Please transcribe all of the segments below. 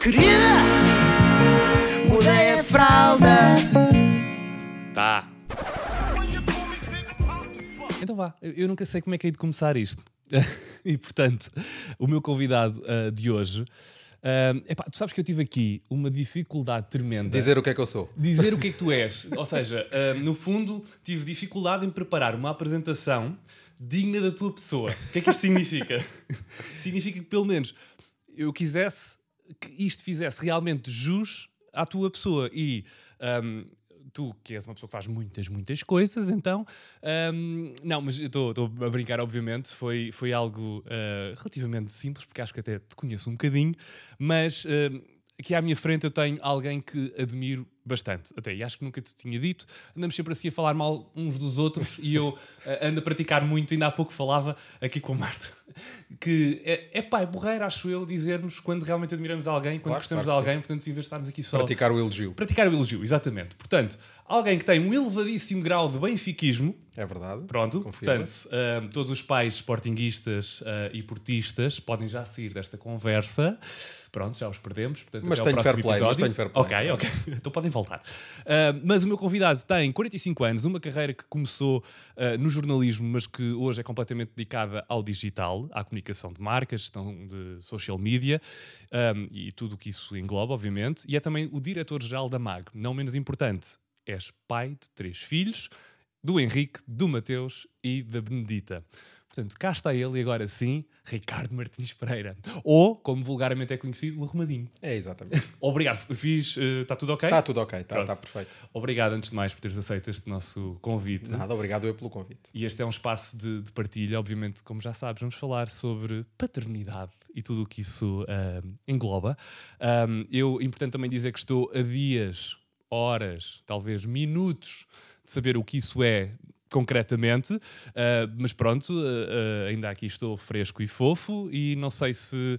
Querida, mudei a fralda. Tá. Então vá, eu, eu nunca sei como é que hei de começar isto. e portanto, o meu convidado ah, de hoje. ah, epá, tu sabes que eu tive aqui uma dificuldade tremenda. Dizer o que é que eu sou. dizer o que é que tu és. Ou seja, ah, no fundo, tive dificuldade em preparar uma apresentação digna da tua pessoa. O que é que isto significa? significa que, pelo menos, eu quisesse que isto fizesse realmente jus à tua pessoa. E ahm, tu, que és uma pessoa que faz muitas, muitas coisas, então. ahm, não, mas estou a brincar, obviamente. Foi, foi algo ah, relativamente simples, porque acho que até te conheço um bocadinho, mas. ahm, Aqui à minha frente eu tenho alguém que admiro bastante, até, e acho que nunca te tinha dito. Andamos sempre assim a falar mal uns dos outros e eu ah, ando a praticar muito. Ainda há pouco falava aqui com a Marta que é, é pá, é borreiro, acho eu, dizermos quando realmente admiramos alguém, quando Claro, gostamos claro de alguém, portanto, em vez de estarmos aqui só. Praticar o elogio. Praticar o elogio, exatamente. Portanto, alguém que tem um elevadíssimo grau de benfiquismo, É verdade. pronto, portanto, ah, todos os pais sportinguistas ah, e portistas podem já sair desta conversa. Pronto, já os perdemos. Portanto, Mas tenho fair play, mas tenho fair play. Ok, ok. então podem voltar. Ah, mas o meu convidado tem 45 anos, uma carreira que começou no jornalismo, mas que hoje é completamente dedicada ao digital, à comunicação de marcas, gestão de social media ah, e tudo o que isso engloba, obviamente. E é também o diretor-geral da MAG. Não menos importante, és pai de três filhos, do Henrique, do Mateus e da Benedita. Portanto, cá está ele e agora sim, Ricardo Martins Pereira. Ou, como vulgarmente é conhecido, o Arrumadinho. É exatamente. Obrigado, fiz. Está tudo ok? Está tudo ok, está está perfeito. Obrigado, antes de mais, por teres aceito este nosso convite. Nada, obrigado eu pelo convite. E este é um espaço de, de partilha, obviamente, como já sabes, vamos falar sobre paternidade e tudo o que isso ah, engloba. Ahm, eu, importante também dizer que estou a dias, horas, talvez minutos de saber o que isso é concretamente, ah, mas pronto, ah, ah, ainda aqui estou fresco e fofo e não sei se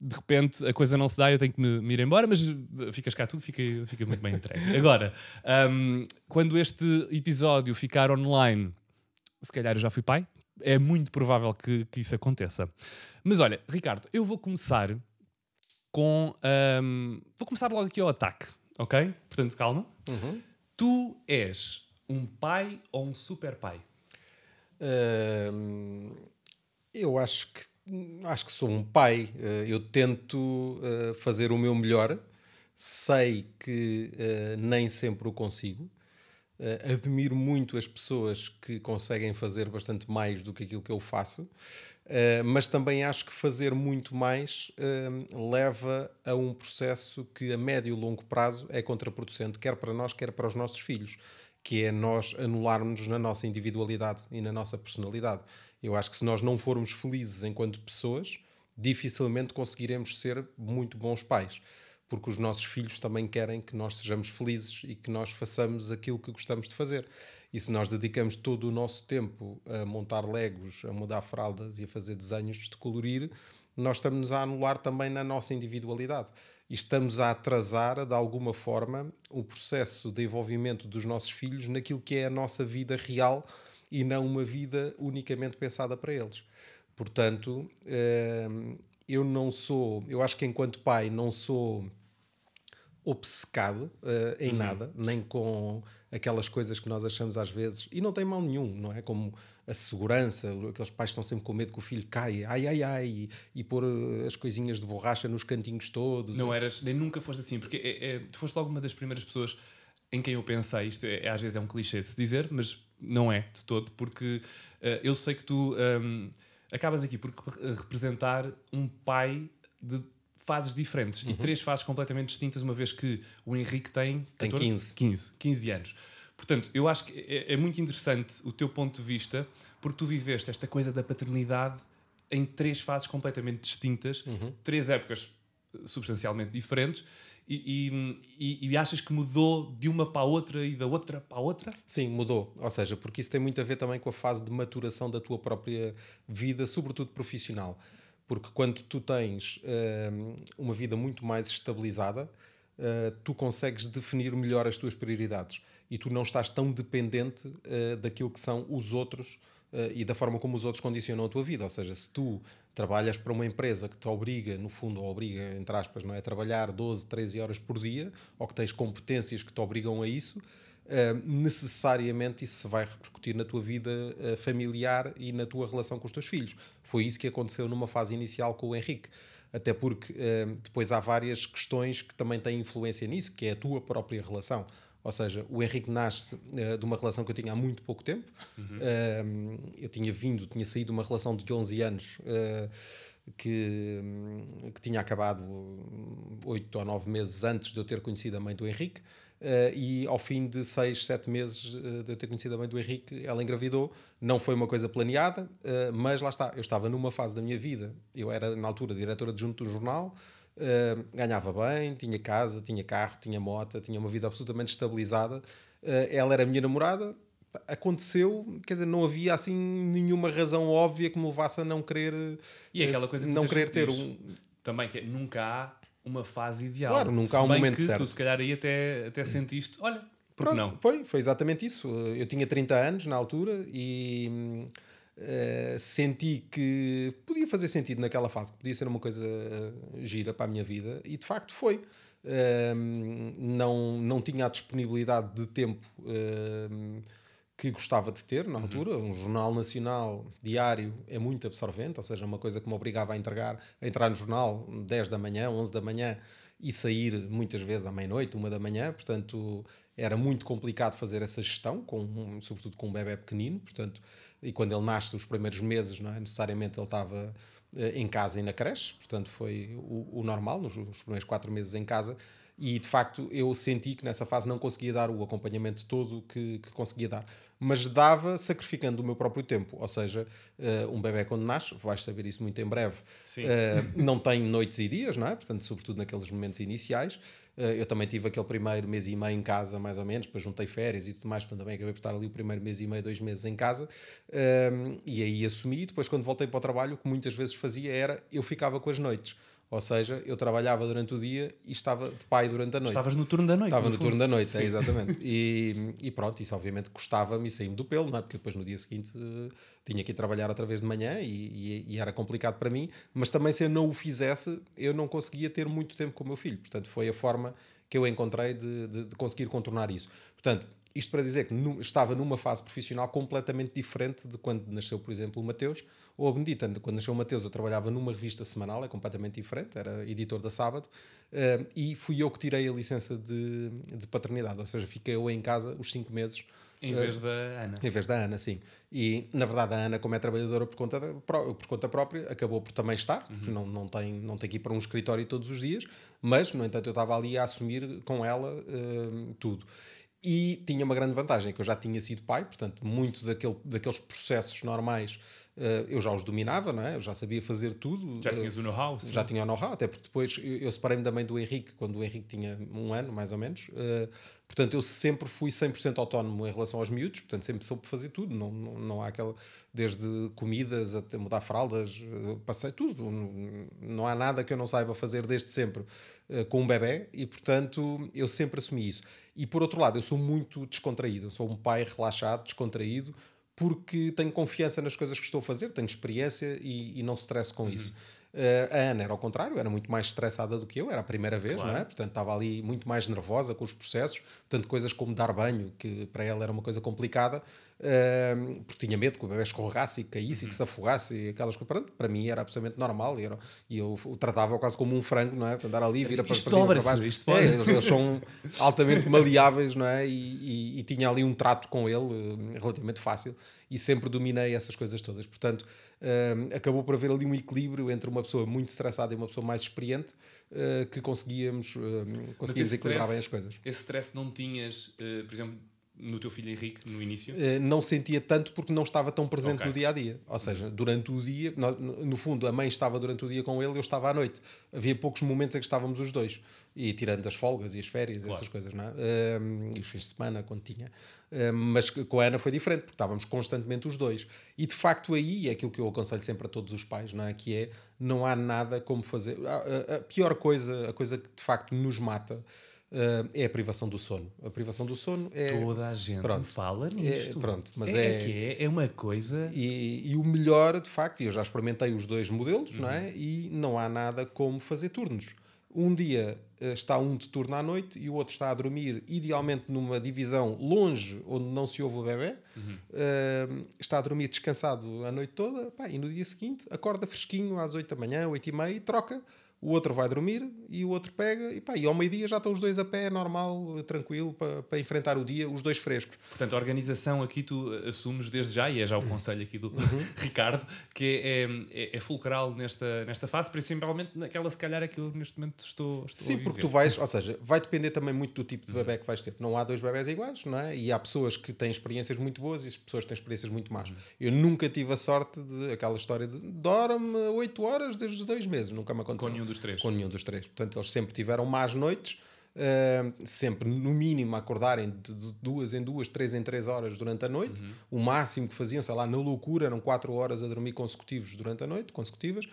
de repente a coisa não se dá, eu tenho que me, me ir embora, mas uh, ficas cá tu, fica, fica muito bem entregue. Agora, um, quando este episódio ficar online, se calhar eu já fui pai, é muito provável que, que isso aconteça. Mas olha, Ricardo, eu vou começar com. um, vou começar logo aqui ao ataque, ok? Portanto, calma. Uhum. Tu és um pai ou um super pai? Hum, eu acho que acho que sou um pai. Uh, eu tento uh, fazer o meu melhor. Sei que uh, nem sempre o consigo. Uh, admiro muito as pessoas que conseguem fazer bastante mais do que aquilo que eu faço, uh, mas também acho que fazer muito mais uh, leva a um processo que a médio e longo prazo é contraproducente, quer para nós, quer para os nossos filhos, que é nós anularmos na nossa individualidade e na nossa personalidade. Eu acho que se nós não formos felizes enquanto pessoas, dificilmente conseguiremos ser muito bons pais porque os nossos filhos também querem que nós sejamos felizes e que nós façamos aquilo que gostamos de fazer. E se nós dedicamos todo o nosso tempo a montar legos, a mudar fraldas e a fazer desenhos de colorir, nós estamos a anular também na nossa individualidade. E estamos a atrasar, de alguma forma, o processo de envolvimento dos nossos filhos naquilo que é a nossa vida real e não uma vida unicamente pensada para eles. Portanto, eu não sou, eu acho que enquanto pai não sou obcecado uh, em uhum. nada, nem com aquelas coisas que nós achamos às vezes, e não tem mal nenhum, não é? Como a segurança, aqueles pais estão sempre com medo que o filho caia, ai ai ai, e, e pôr uh, as coisinhas de borracha nos cantinhos todos. Não eras, nem nunca foste assim, porque é, é, tu foste logo uma das primeiras pessoas em quem eu pensei, isto é, às vezes é um clichê de se dizer, mas não é de todo, porque uh, eu sei que tu um, acabas aqui por representar um pai de fases diferentes uhum. e três fases completamente distintas, uma vez que o Henrique tem, 14, tem 15. 15, 15 anos. Portanto, eu acho que é, é, muito interessante o teu ponto de vista, porque tu viveste esta coisa da paternidade em três fases completamente distintas, uhum. três épocas substancialmente diferentes, e, e, e, achas que mudou de uma para a outra e da outra para a outra? Sim, mudou. Ou seja, porque isso tem muito a ver também com a fase de maturação da tua própria vida, sobretudo profissional. Porque quando tu tens uh, uma vida muito mais estabilizada, uh, tu consegues definir melhor as tuas prioridades e tu não estás tão dependente uh, daquilo que são os outros e da forma como os outros condicionam a tua vida. Ou seja, se tu trabalhas para uma empresa que te obriga, no fundo, obriga, entre aspas, não é? a trabalhar 12, 13 horas por dia, ou que tens competências que te obrigam a isso, uh, necessariamente isso se vai repercutir na tua vida uh, familiar e na tua relação com os teus filhos. Foi isso que aconteceu numa fase inicial com o Henrique. Até porque uh, depois há várias questões que também têm influência nisso, que é a tua própria relação. Ou seja, o Henrique nasce uh, de uma relação que eu tinha há muito pouco tempo. Uhum. Uh, eu tinha vindo, tinha saído de uma relação de 11 anos uh, que, que tinha acabado 8 ou 9 meses antes de eu ter conhecido a mãe do Henrique. e ao fim de 6, 7 meses de eu ter conhecido a mãe do Henrique, ela engravidou. Não foi uma coisa planeada, mas lá está. Eu estava numa fase da minha vida. Eu era, na altura, diretora adjunto de um jornal. Uh, ganhava bem, tinha casa, tinha carro, tinha moto, tinha uma vida absolutamente estabilizada. Uh, ela era a minha namorada. Aconteceu, quer dizer, não havia assim nenhuma razão óbvia que me levasse a não querer. E é aquela coisa que não querer ter um. Também que é, nunca há uma fase ideal. Claro, nunca há um momento que certo. Tu, se calhar, aí até, até sentiste, olha, porque Pronto, não? Foi, foi exatamente isso. Eu tinha 30 anos na altura e Uh, senti que podia fazer sentido naquela fase, que podia ser uma coisa uh, gira para a minha vida, e de facto foi. Uh, não, não tinha a disponibilidade de tempo que gostava de ter na uhum. altura. Uhum. Um jornal nacional diário é muito absorvente, ou seja, uma coisa que me obrigava a, entregar, a entrar no jornal 10 da manhã, 11 da manhã e sair muitas vezes à meia-noite, uma da manhã, portanto era muito complicado fazer essa gestão, com, sobretudo com um bebê pequenino, portanto e quando ele nasce, os primeiros meses, não é? necessariamente ele estava eh, em casa e na creche, portanto foi o, o normal, nos, nos, primeiros quatro meses em casa, e de facto eu senti que nessa fase não conseguia dar o acompanhamento todo que, que conseguia dar mas dava sacrificando o meu próprio tempo. Ou seja, uh, um bebê quando nasce, vais saber isso muito em breve, uh, não tem noites e dias, não é? Portanto, sobretudo naqueles momentos iniciais. Uh, eu também tive aquele primeiro mês e meio em casa, mais ou menos, depois juntei férias e tudo mais, portanto também acabei por estar ali o primeiro mês e meio, dois meses em casa. e aí assumi. Depois, quando voltei para o trabalho, o que muitas vezes fazia era eu ficava com as noites. Ou seja, eu trabalhava durante o dia e estava de pai durante a noite. Estavas no turno da noite. Estava no, no turno da noite, é, exatamente. E, e, pronto, isso obviamente custava-me e saí-me do pelo, não é? Porque depois no dia seguinte tinha que ir trabalhar outra vez de manhã e, e, e, era complicado para mim. Mas também se eu não o fizesse, eu não conseguia ter muito tempo com o meu filho. Portanto, foi a forma que eu encontrei de, de, de conseguir contornar isso. Portanto, isto para dizer que estava numa fase profissional completamente diferente de quando nasceu, por exemplo, o Mateus ou a Benedita. Quando nasceu o Mateus, eu trabalhava numa revista semanal, é completamente diferente, era editor da Sábado, uh, e fui eu que tirei a licença de, de paternidade, ou seja, fiquei eu em casa os cinco meses. Em vez uh, da Ana. Em vez da Ana, sim. E, na verdade, a Ana, como é trabalhadora por conta, por conta própria, acabou por também estar, uhum. não, não, tem, não tem que ir para um escritório todos os dias, mas, no entanto, eu estava ali a assumir com ela uh, tudo. E tinha uma grande vantagem, que eu já tinha sido pai, portanto, muito daquele, daqueles processos normais uh, eu já os dominava, não é? Eu já sabia fazer tudo. Já tinhas o know-how? Já tinha o know-how, até porque depois eu, separei-me da mãe do Henrique, quando o Henrique tinha um ano, mais ou menos. Uh, portanto, eu sempre fui 100% autónomo em relação aos miúdos, portanto, sempre soube fazer tudo. Não, não, não há aquela, desde comidas até mudar fraldas, eh, passei tudo. Não, há nada que eu não saiba fazer desde sempre com um bebê e, portanto, eu sempre assumi isso. E por outro lado, eu sou muito descontraído, eu sou um pai relaxado, descontraído, porque tenho confiança nas coisas que estou a fazer, tenho experiência e, e não stress com uhum. isso. Uh, a Ana era ao contrário, era muito mais estressada do que eu, era a primeira vez, claro. não é? Portanto, estava ali muito mais nervosa com os processos, tanto coisas como dar banho, que para ela era uma coisa complicada, uh, porque tinha medo que o bebê escorregasse e caísse uhum. e que uhum. se afogasse e aquelas coisas. Para, para mim era absolutamente normal e, era, e eu o tratava quase como um frango, não é? Andar ali, vira para, para cima para baixo. Isto é, eles, eles, são altamente maleáveis, não é? E, e, e, tinha ali um trato com ele uh, relativamente fácil e sempre dominei essas coisas todas. Portanto, uh, acabou por haver ali um equilíbrio entre uma pessoa muito estressada e uma pessoa mais experiente uh, que conseguíamos, uh, conseguíamos equilibrar stress, bem as coisas. Esse stress não tinhas, por exemplo, no teu filho Henrique, no início? Uh, não sentia tanto porque não estava tão presente okay. no dia a dia. Ou seja, durante o dia, no, fundo, a mãe estava durante o dia com ele, eu estava à noite. Havia poucos momentos em que estávamos os dois. E tirando as folgas e as férias, claro. essas coisas, não é? Uh, e os fins de semana, quando tinha. Uh, mas com a Ana foi diferente, porque estávamos constantemente os dois. E de facto, aí é aquilo que eu aconselho sempre a todos os pais, não é? Que é não há nada como fazer. A, a, a pior coisa, a coisa que de facto nos mata uh, é a privação do sono. A privação do sono é. Toda a gente Pronto. fala É, nisto. pronto, mas é, é- que é, é uma coisa. E, e o melhor, de facto, e eu já experimentei os dois modelos, não Uhum. é? E não há nada como fazer turnos. Um dia eh, está um de turno à noite e o outro está a dormir, idealmente numa divisão longe, onde não se ouve o bebê. Uhum. Eh, está a dormir descansado a noite toda pá, e no dia seguinte acorda fresquinho às 8 da manhã, 8 e meia e troca. O outro vai dormir e o outro pega e, pá, e ao meio-dia já estão os dois a pé, normal, tranquilo, para, para enfrentar o dia, os dois frescos. Portanto, a organização aqui tu assumes desde já, e é já o conselho aqui do Uhum. Ricardo, que é, é, é fulcral nesta, nesta fase, principalmente naquela se calhar é que eu neste momento estou, estou Sim, porque tu vais, ou seja, vai depender também muito do tipo de bebê que vais ter. Não há dois bebés iguais, não é? E há pessoas que têm experiências muito boas e as pessoas têm experiências muito más. Eu nunca tive a sorte de aquela história de dorme 8 horas desde os dois meses, nunca me aconteceu. Com nenhum dos três. Com nenhum dos três. Portanto, eles sempre tiveram más noites, eh, sempre no mínimo acordarem de, duas em duas, três em três horas durante a noite. O máximo que faziam, sei lá, na loucura, eram quatro horas a dormir consecutivos durante a noite, consecutivas.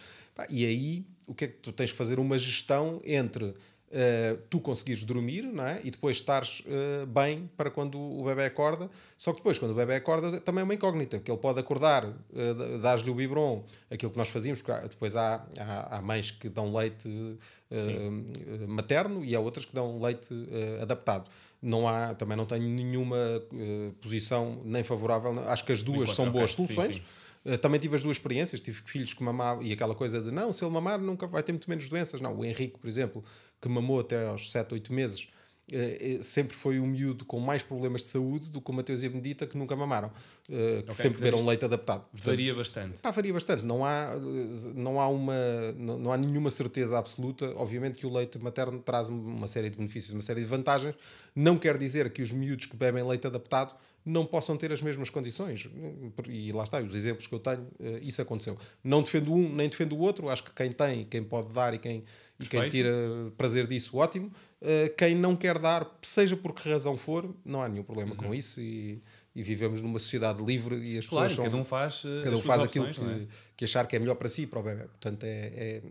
E aí, o que é que tu tens que fazer? Uma gestão entre eh, tu conseguires dormir não é? e depois estares eh, bem para quando o bebê acorda. Só que depois, quando o bebê acorda, também é uma incógnita, porque ele pode acordar, uh, dás-lhe o biberon, aquilo que nós fazíamos, porque depois há, há, há mães que dão leite eh, materno e há outras que dão leite adaptado. Não há, também não tenho nenhuma posição nem favorável, acho que as duas Enquanto- são boas sim, soluções. sim. Uh, também tive as duas experiências, tive filhos que mamavam e aquela coisa de não, se ele mamar nunca vai ter muito menos doenças. Não, o Henrique, por exemplo, que mamou até aos 7, 8 meses, uh, uh, sempre foi um miúdo com mais problemas de saúde do que o Mateus e a Benedita, que nunca mamaram, uh, que sempre beberam leite adaptado. Portanto, Varia bastante. Pá, varia bastante. Não há, não há uma, não, não há nenhuma certeza absoluta. Obviamente que o leite materno traz uma série de benefícios, uma série de vantagens. Não quer dizer que os miúdos que bebem leite adaptado não possam ter as mesmas condições. E lá está, os exemplos que eu tenho, uh, isso aconteceu. Não defendo um, nem defendo o outro. Acho que quem tem, quem pode dar e quem, e quem tira prazer disso, ótimo. Uh, quem não quer dar, seja por que razão for, não há nenhum problema com isso. E, e vivemos numa sociedade livre e as. Claro, pessoas são, cada um faz, eh, cada um faz opções, aquilo não é? que, que achar que é melhor para si e para o bebê. Portanto, é, é-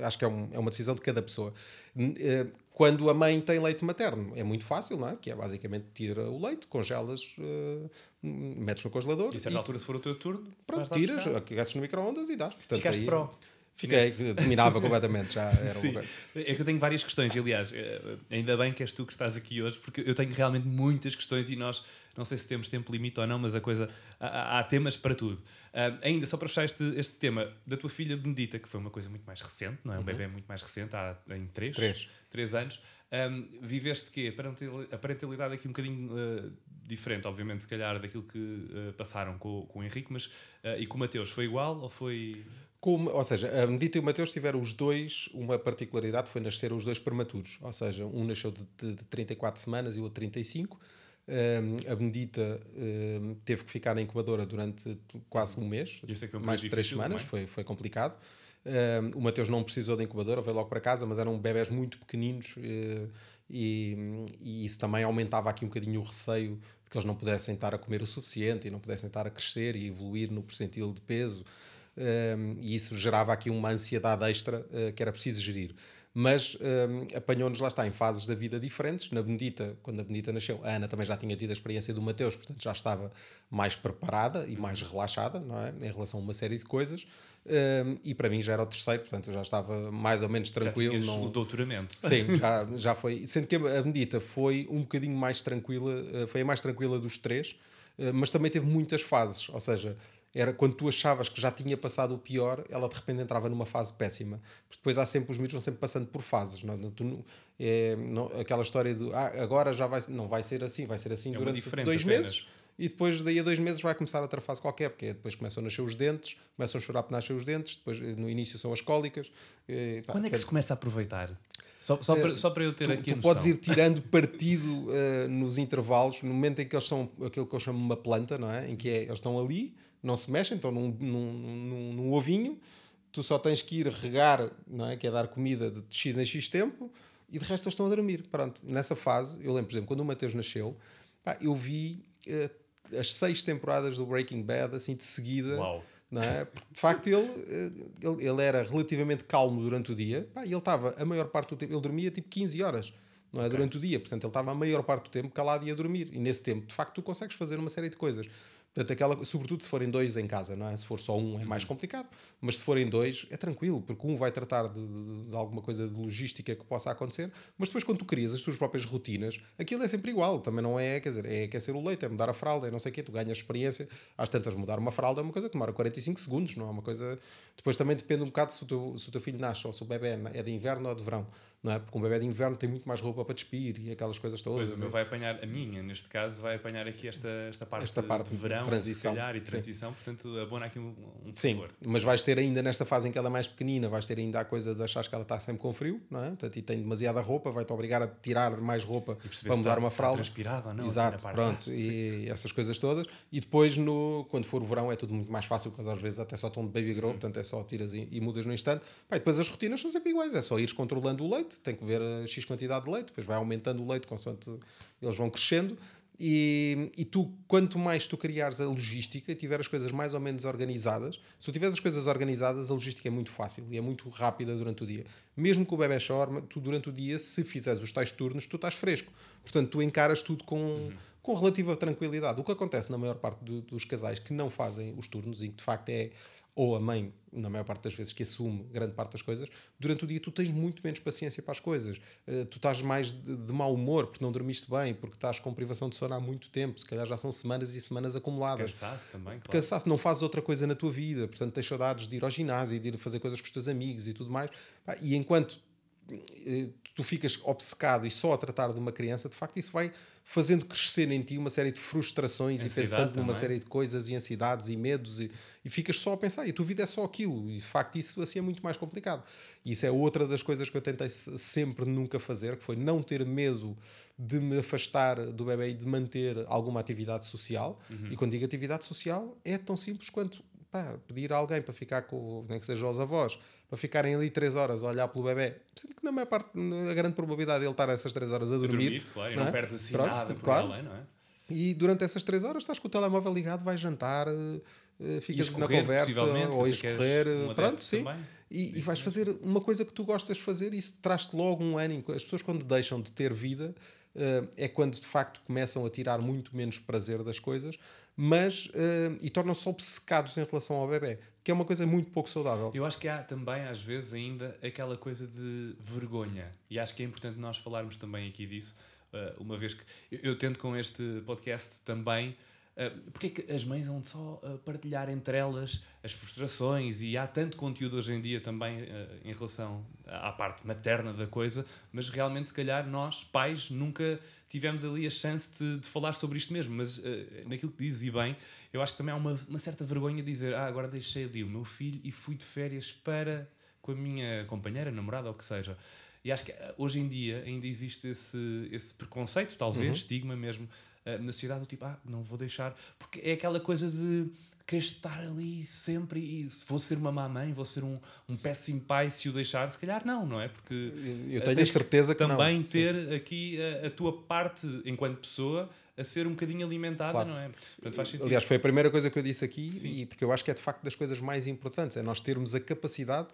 é- acho que é, um- é uma decisão de cada pessoa. Eh, Quando a mãe tem leite materno, é muito fácil, não é? Que é basicamente tira o leite, congelas, eh, metes no congelador E a certa altura, se for o teu turno, pronto, tiras, aqueces no micro-ondas e dás. Portanto, Ficaste aí- pró. Fiquei, Nesse- dominava completamente, já era Sim. uma. É que eu tenho várias questões, e aliás, eh, ainda bem que és tu que estás aqui hoje, porque eu tenho realmente muitas questões e nós, não sei se temos tempo limite ou não, mas a coisa, há, há- temas para tudo. Ah, ainda, só para fechar este, este tema, da tua filha Benedita, que foi uma coisa muito mais recente, não é? Um bebê muito mais recente, há em três, Três. três anos. Ahm, viveste quê? A parental- A parentalidade aqui um bocadinho ah, diferente, obviamente, se calhar, daquilo que ah, passaram com, com o Henrique, mas ah, e com o Mateus, foi igual ou foi... Como- ou seja, a Medita e o Mateus tiveram os dois uma particularidade, foi nascer os dois prematuros. Ou seja, um nasceu de, de, de 34 semanas e o outro 35. Um, a Benedita um, teve que ficar na incubadora durante quase um mês, Eu sei que foi um mais de três semanas, também. foi, foi complicado. Um, o Mateus não precisou da incubadora, veio logo para casa, mas eram bebés muito pequeninos eh, e, e isso também aumentava aqui um bocadinho o receio de que eles não pudessem estar a comer o suficiente e não pudessem estar a crescer e evoluir no percentil de peso. Um, e isso gerava aqui uma ansiedade extra uh, que era preciso gerir. Mas um, apanhou-nos, lá está, em fases da vida diferentes. Na Benedita, quando a Benedita nasceu, a Ana também já tinha tido a experiência do Mateus, portanto já estava mais preparada e mais relaxada não é? em relação a uma série de coisas. Um, e para mim já era o terceiro, portanto eu já estava mais ou menos Já tranquilo. tinhas não- o doutoramento. Sim, já, já foi. Sendo que a Benedita foi um bocadinho mais tranquila, eh, foi a mais tranquila dos três, eh, mas também teve muitas fases. Ou seja, era quando tu achavas que já tinha passado o pior, ela de repente entrava numa fase péssima. Porque depois há sempre, os miúdos vão sempre passando por fases. Não, é? Tu não- é, não- aquela história de ah, agora já vai, não vai ser assim, vai ser assim É durante dois apenas. meses. E depois, daí a dois meses, vai começar outra fase qualquer, porque depois começam a nascer os dentes, começam a chorar por nascer os dentes, depois eh, no início são as cólicas. eh, pá, Quando é que se começa a aproveitar? Só, só, para, só para eu ter tu, aqui tu a noção. podes ir tirando partido uh, nos intervalos, no momento em que eles são aquilo que eu chamo uma planta, não é? Em que é, eles estão ali, não se mexem, estão num, num, num, num ovinho, tu só tens que ir regar, não é? Que é dar comida de X em X tempo, e de resto eles estão a dormir. Pronto, nessa fase, eu lembro, por exemplo, quando o Mateus nasceu, pá, eu vi uh, as seis temporadas do Breaking Bad, assim, de seguida. Uau. Não é? Porque, de facto, ele, eh, ele, ele era relativamente calmo durante o dia pá, e ele estava, a maior parte do tempo, ele dormia tipo 15 horas. não é? Durante o dia. Portanto, ele estava a maior parte do tempo calado e a dormir. E nesse tempo, de facto, tu consegues fazer uma série de coisas. Portanto, aquela, sobretudo se forem dois em casa, não é? Se for só um é mais complicado, mas se forem dois é tranquilo, porque um vai tratar de, de- de alguma coisa de logística que possa acontecer, mas depois quando tu crias as tuas próprias rotinas, aquilo é sempre igual, também não é, quer dizer, é aquecer o leite, é mudar a fralda, é não sei o quê, tu ganhas experiência, às tantas mudar uma fralda é uma coisa que demora 45 segundos, não é uma coisa... Depois também depende um bocado se o teu, se o teu filho nasce ou se o bebê é de inverno ou de verão, não é? Porque um bebê de inverno tem muito mais roupa para despir e aquelas coisas todas. Pois, o meu vai apanhar, a minha, neste caso, vai apanhar aqui esta, esta parte, Esta parte de verão, transição. calhar, e Sim. transição, portanto, abona aqui um, um Sim, favor. mas vais ter ainda nesta fase em que ela é mais pequenina, vais ter ainda a coisa de achar que ela está sempre com frio, não é? Portanto, e tem demasiada roupa, vai-te obrigar a tirar mais roupa para mudar uma fralda. transpirado ou não, Exato, pronto, e essas coisas todas. E depois, no, quando for o verão, é tudo muito mais fácil, porque às vezes até só estão de baby Hum. grow, portanto é só tiras e, e mudas no instante. E depois as rotinas são sempre iguais, é só ires controlando o leite, tem que ver a X quantidade de leite, depois vai aumentando o leite consoante eles vão crescendo. E, e tu, quanto mais tu criares a logística e tiver as coisas mais ou menos organizadas, se tu tiveres as coisas organizadas, a logística é muito fácil e é muito rápida durante o dia. Mesmo que o bebê chore, tu durante o dia, se fizeres os tais turnos, tu estás fresco. Portanto, tu encaras tudo com, com relativa tranquilidade. O que acontece na maior parte do- dos casais que não fazem os turnos e que de facto é ou a mãe, na maior parte das vezes, que assume grande parte das coisas, durante o dia tu tens muito menos paciência para as coisas. Eh, tu estás mais de, de mau humor porque não dormiste bem, porque estás com privação de sono há muito tempo, se calhar já são semanas e semanas acumuladas. Cansaço também, claro. Cansaço, não fazes outra coisa na tua vida, portanto tens saudades de ir ao ginásio, de ir fazer coisas com os teus amigos e tudo mais. E enquanto eh, tu ficas obcecado e só a tratar de uma criança, de facto isso vai fazendo crescer em ti uma série de frustrações Ansiedade e pensando numa série de coisas e ansiedades e medos e, e ficas só a pensar e a tua vida é só aquilo. E de facto isso assim é muito mais complicado. E isso é outra das coisas que eu tentei se- sempre nunca fazer que foi não ter medo de me afastar do bebê e de manter alguma atividade social. Uhum. e quando digo atividade social é tão simples quanto pá, pedir a alguém para ficar com, nem que seja aos avós para ficarem ali três horas a olhar pelo bebê sendo que na maior parte a grande probabilidade de ele estar essas três horas a A dormir, dormir, claro, não não, é? perdes assim Pronto, nada por claro. além, não é? E durante essas três horas estás com o telemóvel ligado, vais jantar, eh, eh, ficas na conversa, ou que eu ires sei que és correr, um eh, pronto, sim. também E, e vais mesmo. fazer uma coisa que tu gostas de fazer e isso traz-te logo um ânimo. As pessoas, quando deixam de ter vida, é quando de facto começam a tirar muito menos prazer das coisas, mas e tornam-se obcecados em relação ao bebê, que é uma coisa muito pouco saudável. Eu acho que há também, às vezes, ainda aquela coisa de vergonha. E acho que é importante nós falarmos também aqui disso, eh, uma vez que eu, eu tento com este podcast também. Uh, porque é que as mães vão só uh, partilhar entre elas as frustrações e há tanto conteúdo hoje em dia também uh, em relação à parte materna da coisa, mas realmente, se calhar, nós, pais, nunca tivemos ali a chance de, de falar sobre isto mesmo. Mas naquilo que dizes, e bem, eu acho que também há uma, uma certa vergonha de dizer: Ah, agora deixei ali o meu filho e fui de férias para com a minha companheira, namorada ou o que seja. E acho que hoje em dia ainda existe esse, esse preconceito, talvez, Uhum. estigma mesmo, na sociedade, do tipo, ah, não vou deixar. Porque é aquela coisa de querer estar ali sempre e se vou ser uma mamãe, vou ser um, um péssimo pai se o deixar. Se calhar não, não é? Porque Eu uh, tenho a certeza que não. também Sim. ter aqui a, a tua parte enquanto pessoa a ser um bocadinho alimentada, Claro. não é? Portanto, faz sentido. Aliás, foi a primeira coisa que eu disse aqui, Sim. e porque eu acho que é de facto das coisas mais importantes, é nós termos a capacidade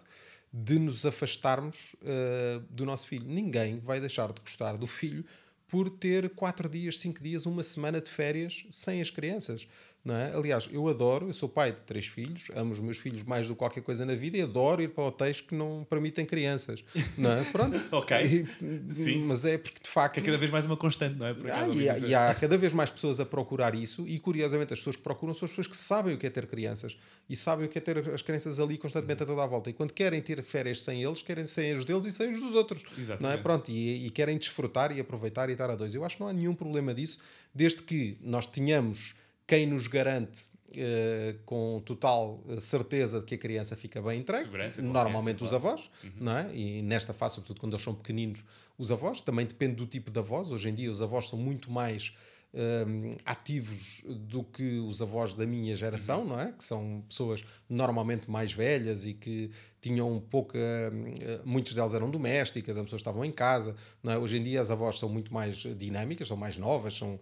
de nos afastarmos eh, do nosso filho. Ninguém vai deixar de gostar do filho por ter quatro dias, cinco dias, uma semana de férias sem as crianças. É? Aliás, eu adoro, eu sou pai de três filhos, amo os meus filhos mais do que qualquer coisa na vida e adoro ir para hotéis que não permitem crianças. Não é? Pronto. Ok. E- Sim. Mas é porque de facto. É cada vez mais uma constante, não é? Ah, e, há, e há cada vez mais pessoas a procurar isso, e curiosamente as pessoas que procuram são as pessoas que sabem o que é ter crianças e sabem o que é ter as crianças ali constantemente a toda a volta. E quando querem ter férias sem eles, querem sem os deles e sem os dos outros. Não é? Exatamente. Pronto, e, e querem desfrutar e aproveitar e estar a dois. Eu acho que não há nenhum problema disso, desde que nós tenhamos quem nos garante. eh, com total eh, certeza de que a criança fica bem entregue, Segurança, normalmente os avós, não é? E nesta fase, sobretudo quando eles são pequeninos, os avós, também depende do tipo de avós. Hoje em dia, os avós são muito mais hum, ativos do que os avós da minha geração, não é? Que são pessoas normalmente mais velhas e que tinham pouca. eh, Muitos delas eram domésticas, as pessoas estavam em casa, não é? Hoje em dia, as avós são muito mais dinâmicas, são mais novas, são.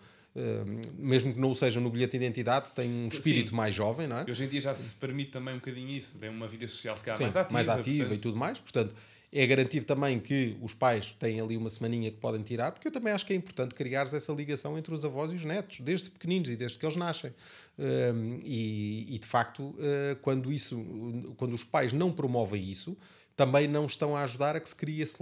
Mesmo que não o sejam no bilhete de identidade, têm um espírito Sim. mais jovem, não é? Hoje em dia já se permite também um bocadinho isso, tem uma vida social se calhar Sim, mais ativa. mais ativa portanto, e tudo mais. Portanto, é garantir também que os pais têm ali uma semaninha que podem tirar, porque eu também acho que é importante criar essa ligação entre os avós e os netos, desde pequeninos e desde que eles nascem. Um, e, e, de facto, uh, quando, isso, quando os pais não promovem isso, também não estão a ajudar a que se crie esse,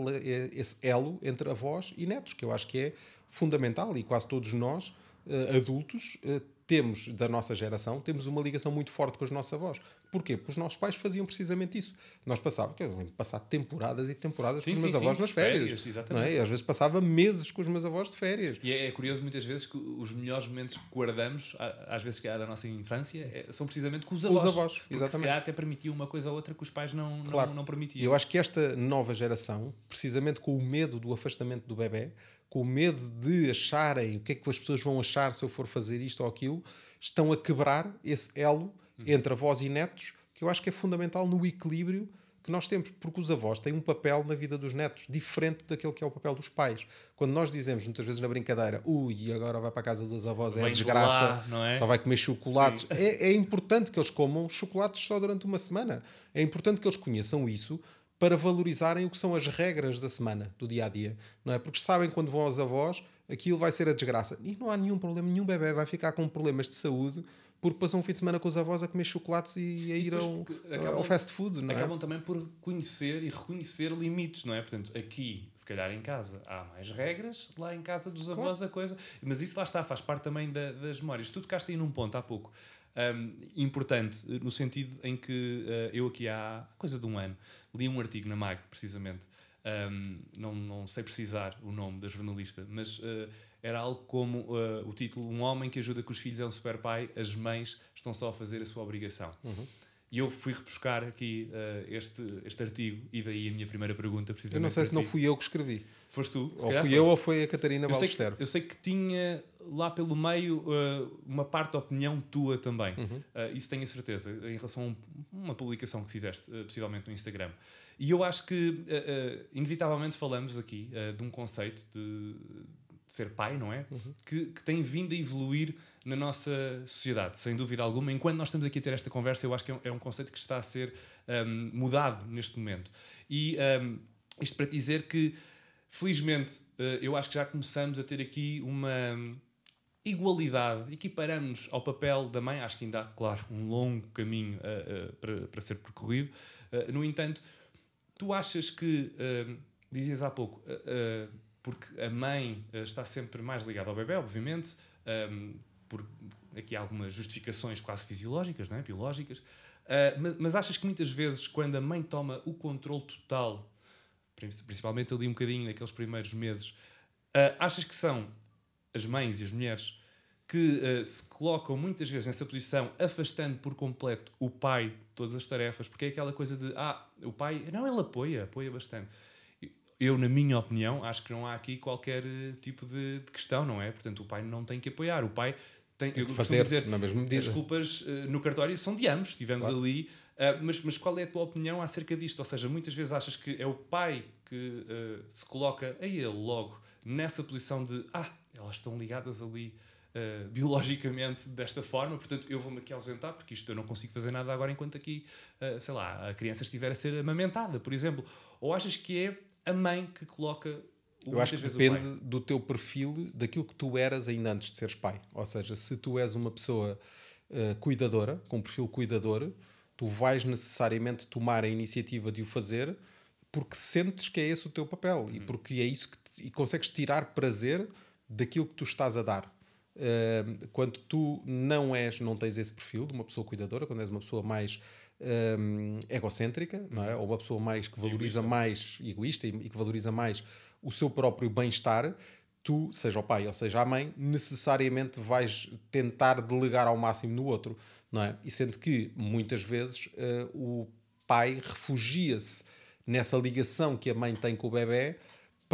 esse elo entre avós e netos, que eu acho que é fundamental e quase todos nós, adultos, uh, temos, da nossa geração, temos uma ligação muito forte com os nossos avós. Porquê? Porque os nossos pais faziam precisamente isso. Nós passávamos, eu lembro passar temporadas e temporadas sim, com os meus sim, avós sim, nas férias. férias não é? E às vezes passava meses com os meus avós de férias. E é, é curioso muitas vezes que os melhores momentos que guardamos, às vezes que há da nossa infância, é, são precisamente com os avós. Os avós, exatamente. Se até permitia uma coisa ou outra que os pais não, claro. não, não permitiam. Eu acho que esta nova geração, precisamente com o medo do afastamento do bebê, com o medo de acharem o que é que as pessoas vão achar se eu for fazer isto ou aquilo, estão a quebrar esse elo uhum. entre avós e netos, que eu acho que é fundamental no equilíbrio que nós temos, porque os avós têm um papel na vida dos netos diferente daquele que é o papel dos pais. Quando nós dizemos muitas vezes na brincadeira, ui, agora vai para a casa dos avós, é desgraça, lá, é? só vai comer chocolates. É, é, importante que eles comam chocolates só durante uma semana. É importante que eles conheçam isso para valorizarem o que são as regras da semana, do dia a dia, não é? Porque sabem quando vão aos avós, aquilo vai ser a desgraça. E não há nenhum problema, nenhum bebê vai ficar com problemas de saúde porque passou um fim de semana com os avós a comer chocolates e a ir ao, acabam, ao fast food. Não é? acabam também por conhecer e reconhecer limites, não é? Portanto, aqui, se calhar em casa, há mais regras, lá em casa dos avós claro. a coisa. Mas isso lá está, faz parte também da, das memórias. Tu tocaste aí num ponto há pouco. Um, importante, no sentido em que uh, eu aqui há coisa de um ano li um artigo na MAG, precisamente, um, não, não sei precisar o nome da jornalista, mas uh, era algo como uh, o título: Um homem que ajuda que os filhos é um super pai, as mães estão só a fazer a sua obrigação. Uhum. E eu fui rebuscar aqui uh, este, este artigo e daí a minha primeira pergunta, precisamente. Eu não sei se não fui eu que escrevi. Foste tu? Ou fui foste. eu ou foi a Catarina eu sei, que, eu sei que tinha lá pelo meio uh, uma parte da opinião tua também. Uhum. Uh, isso tenho a certeza, em relação a uma publicação que fizeste, possivelmente no Instagram. E eu acho que, inevitavelmente, falamos aqui de um conceito de ser pai, não é? Uhum. Que, que tem vindo a evoluir na nossa sociedade, sem dúvida alguma. Enquanto nós estamos aqui a ter esta conversa, eu acho que é um, é um conceito que está a ser um, mudado neste momento. E um, isto para dizer que, felizmente, uh, eu acho que já começamos a ter aqui uma igualdade, equiparamos ao papel da mãe. Acho que ainda há, claro, um longo caminho uh, uh, para, para ser percorrido. no entanto, tu achas que, dizias há pouco, porque a mãe uh, está sempre mais ligada ao bebê, obviamente, um, ehm, por aqui há algumas justificações quase fisiológicas, não é? biológicas, uh, mas, mas, achas que muitas vezes, quando a mãe toma o controle total, principalmente ali um bocadinho naqueles primeiros meses, uh, achas que são as mães e as mulheres que uh, se colocam muitas vezes nessa posição, afastando por completo o pai de todas as tarefas, porque é aquela coisa de, ah, o pai, não, ele apoia, apoia bastante eu, na minha opinião, acho que não há aqui qualquer eh, tipo de, de questão, não é? Portanto, o pai não tem que apoiar. O pai tem, tem que fazer dizer, na mesma medida. As culpas uh, no cartório são de ambos, estivemos claro. ali. Uh, mas, mas qual é a tua opinião acerca disto? Ou seja, muitas vezes achas que é o pai que se coloca a ele logo nessa posição de ah, elas estão ligadas ali uh, biologicamente desta forma, portanto eu vou-me aqui ausentar porque isto eu não consigo fazer nada agora enquanto aqui, sei lá, a criança estiver a ser amamentada, por exemplo. Ou achas que é a mãe que coloca o Eu acho que depende do teu perfil, daquilo que tu eras ainda antes de seres pai. Ou seja, se tu és uma pessoa uh, cuidadora, com um perfil cuidador, tu vais necessariamente tomar a iniciativa de o fazer porque sentes que é esse o teu papel e uhum. porque é isso que te, e consegues tirar prazer daquilo que tu estás a dar. Uh, quando tu não és, não tens esse perfil de uma pessoa cuidadora, quando és uma pessoa mais um, egocêntrica, não é? ou uma pessoa mais que valoriza egoísta. mais, egoísta e, e que valoriza mais o seu próprio bem-estar, tu, seja o pai ou seja a mãe, necessariamente vais tentar delegar ao máximo no outro, não é? E sendo que muitas vezes uh, o pai refugia-se nessa ligação que a mãe tem com o bebê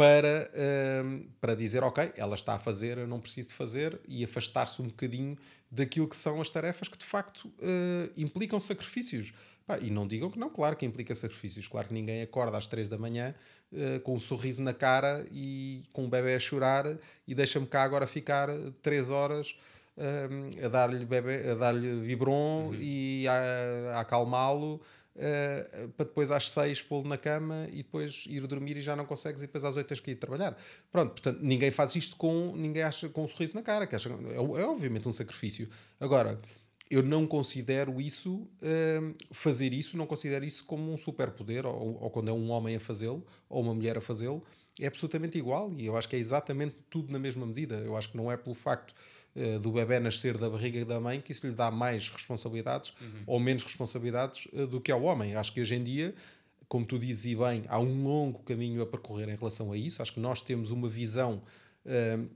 para, uh, para dizer, ok, ela está a fazer, eu não preciso de fazer, e afastar-se um bocadinho daquilo que são as tarefas que de facto uh, implicam sacrifícios. Pá, e não digam que não, claro que implica sacrifícios. Claro que ninguém acorda às três da manhã uh, com um sorriso na cara e com o bebê a chorar e deixa-me cá agora ficar três horas uh, a dar-lhe bebê, a dar-lhe biberon uhum. e a, a acalmá-lo uh, para depois às seis pô-lo na cama e depois ir dormir e já não consegues e depois às oito tens que ir trabalhar. Pronto, portanto, ninguém faz isto com, ninguém acha com um sorriso na cara, que acha, é, é obviamente um sacrifício. Agora, eu não considero isso, uh, fazer isso, não considero isso como um superpoder, ou, ou quando é um homem a fazê-lo, ou uma mulher a fazê-lo, é absolutamente igual e eu acho que é exatamente tudo na mesma medida. Eu acho que não é pelo facto uh, do bebê nascer da barriga da mãe que isso lhe dá mais responsabilidades uhum. ou menos responsabilidades uh, do que ao homem. Acho que hoje em dia, como tu dizes e bem, há um longo caminho a percorrer em relação a isso. Acho que nós temos uma visão. Uh,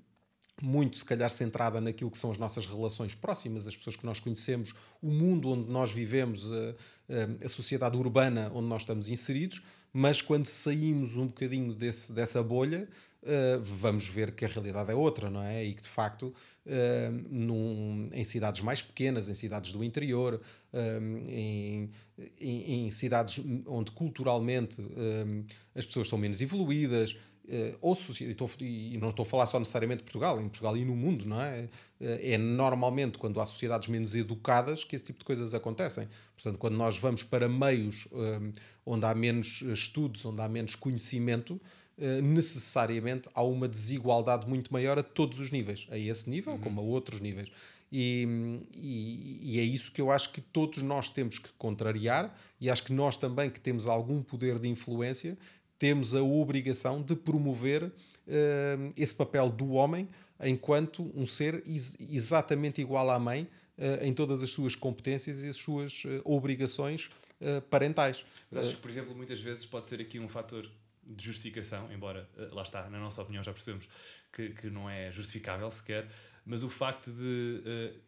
muito, se calhar, centrada naquilo que são as nossas relações próximas, as pessoas que nós conhecemos, o mundo onde nós vivemos, a, a sociedade urbana onde nós estamos inseridos, mas quando saímos um bocadinho desse, dessa bolha, uh, vamos ver que a realidade é outra, não é? E que de facto, uh, num, em cidades mais pequenas, em cidades do interior, uh, em, em, em, cidades onde culturalmente as pessoas são menos evoluídas, Uh, ou e não estou a falar só necessariamente de Portugal, em Portugal e no mundo, não é? É normalmente quando há sociedades menos educadas que esse tipo de coisas acontecem. Portanto, quando nós vamos para meios onde há menos estudos, onde há menos conhecimento, necessariamente há uma desigualdade muito maior a todos os níveis, a esse nível, uhum. como a outros níveis. E, e, e, é isso que eu acho que todos nós temos que contrariar, e acho que nós também que temos algum poder de influência temos a obrigação de promover uh, esse papel do homem enquanto um ser ex exatamente igual à mãe uh, em todas as suas competências e as suas uh, obrigações parentais. Mas acho que, por exemplo, muitas vezes pode ser aqui um fator de justificação, embora lá está, na nossa opinião já percebemos que, que não é justificável sequer, mas o facto de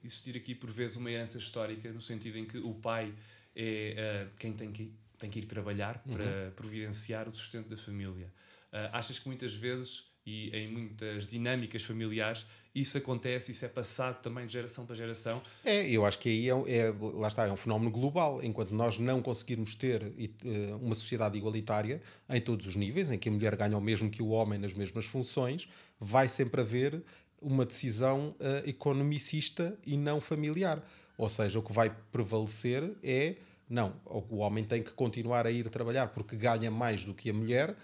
existir aqui por vezes uma herança histórica no sentido em que o pai é quem tem que tem que ir trabalhar uhum. para providenciar o sustento da família. Uh, achas que muitas vezes e em muitas dinâmicas familiares isso acontece, isso é passado também de geração para geração? É, eu acho que aí é, é lá está, é um fenómeno global. Enquanto nós não conseguirmos ter uh, uma sociedade igualitária em todos os níveis, em que a mulher ganha o mesmo que o homem nas mesmas funções, vai sempre haver uma decisão uh, economicista e não familiar. Ou seja, o que vai prevalecer é não, o homem tem que continuar a ir trabalhar porque ganha mais do que a mulher, eh,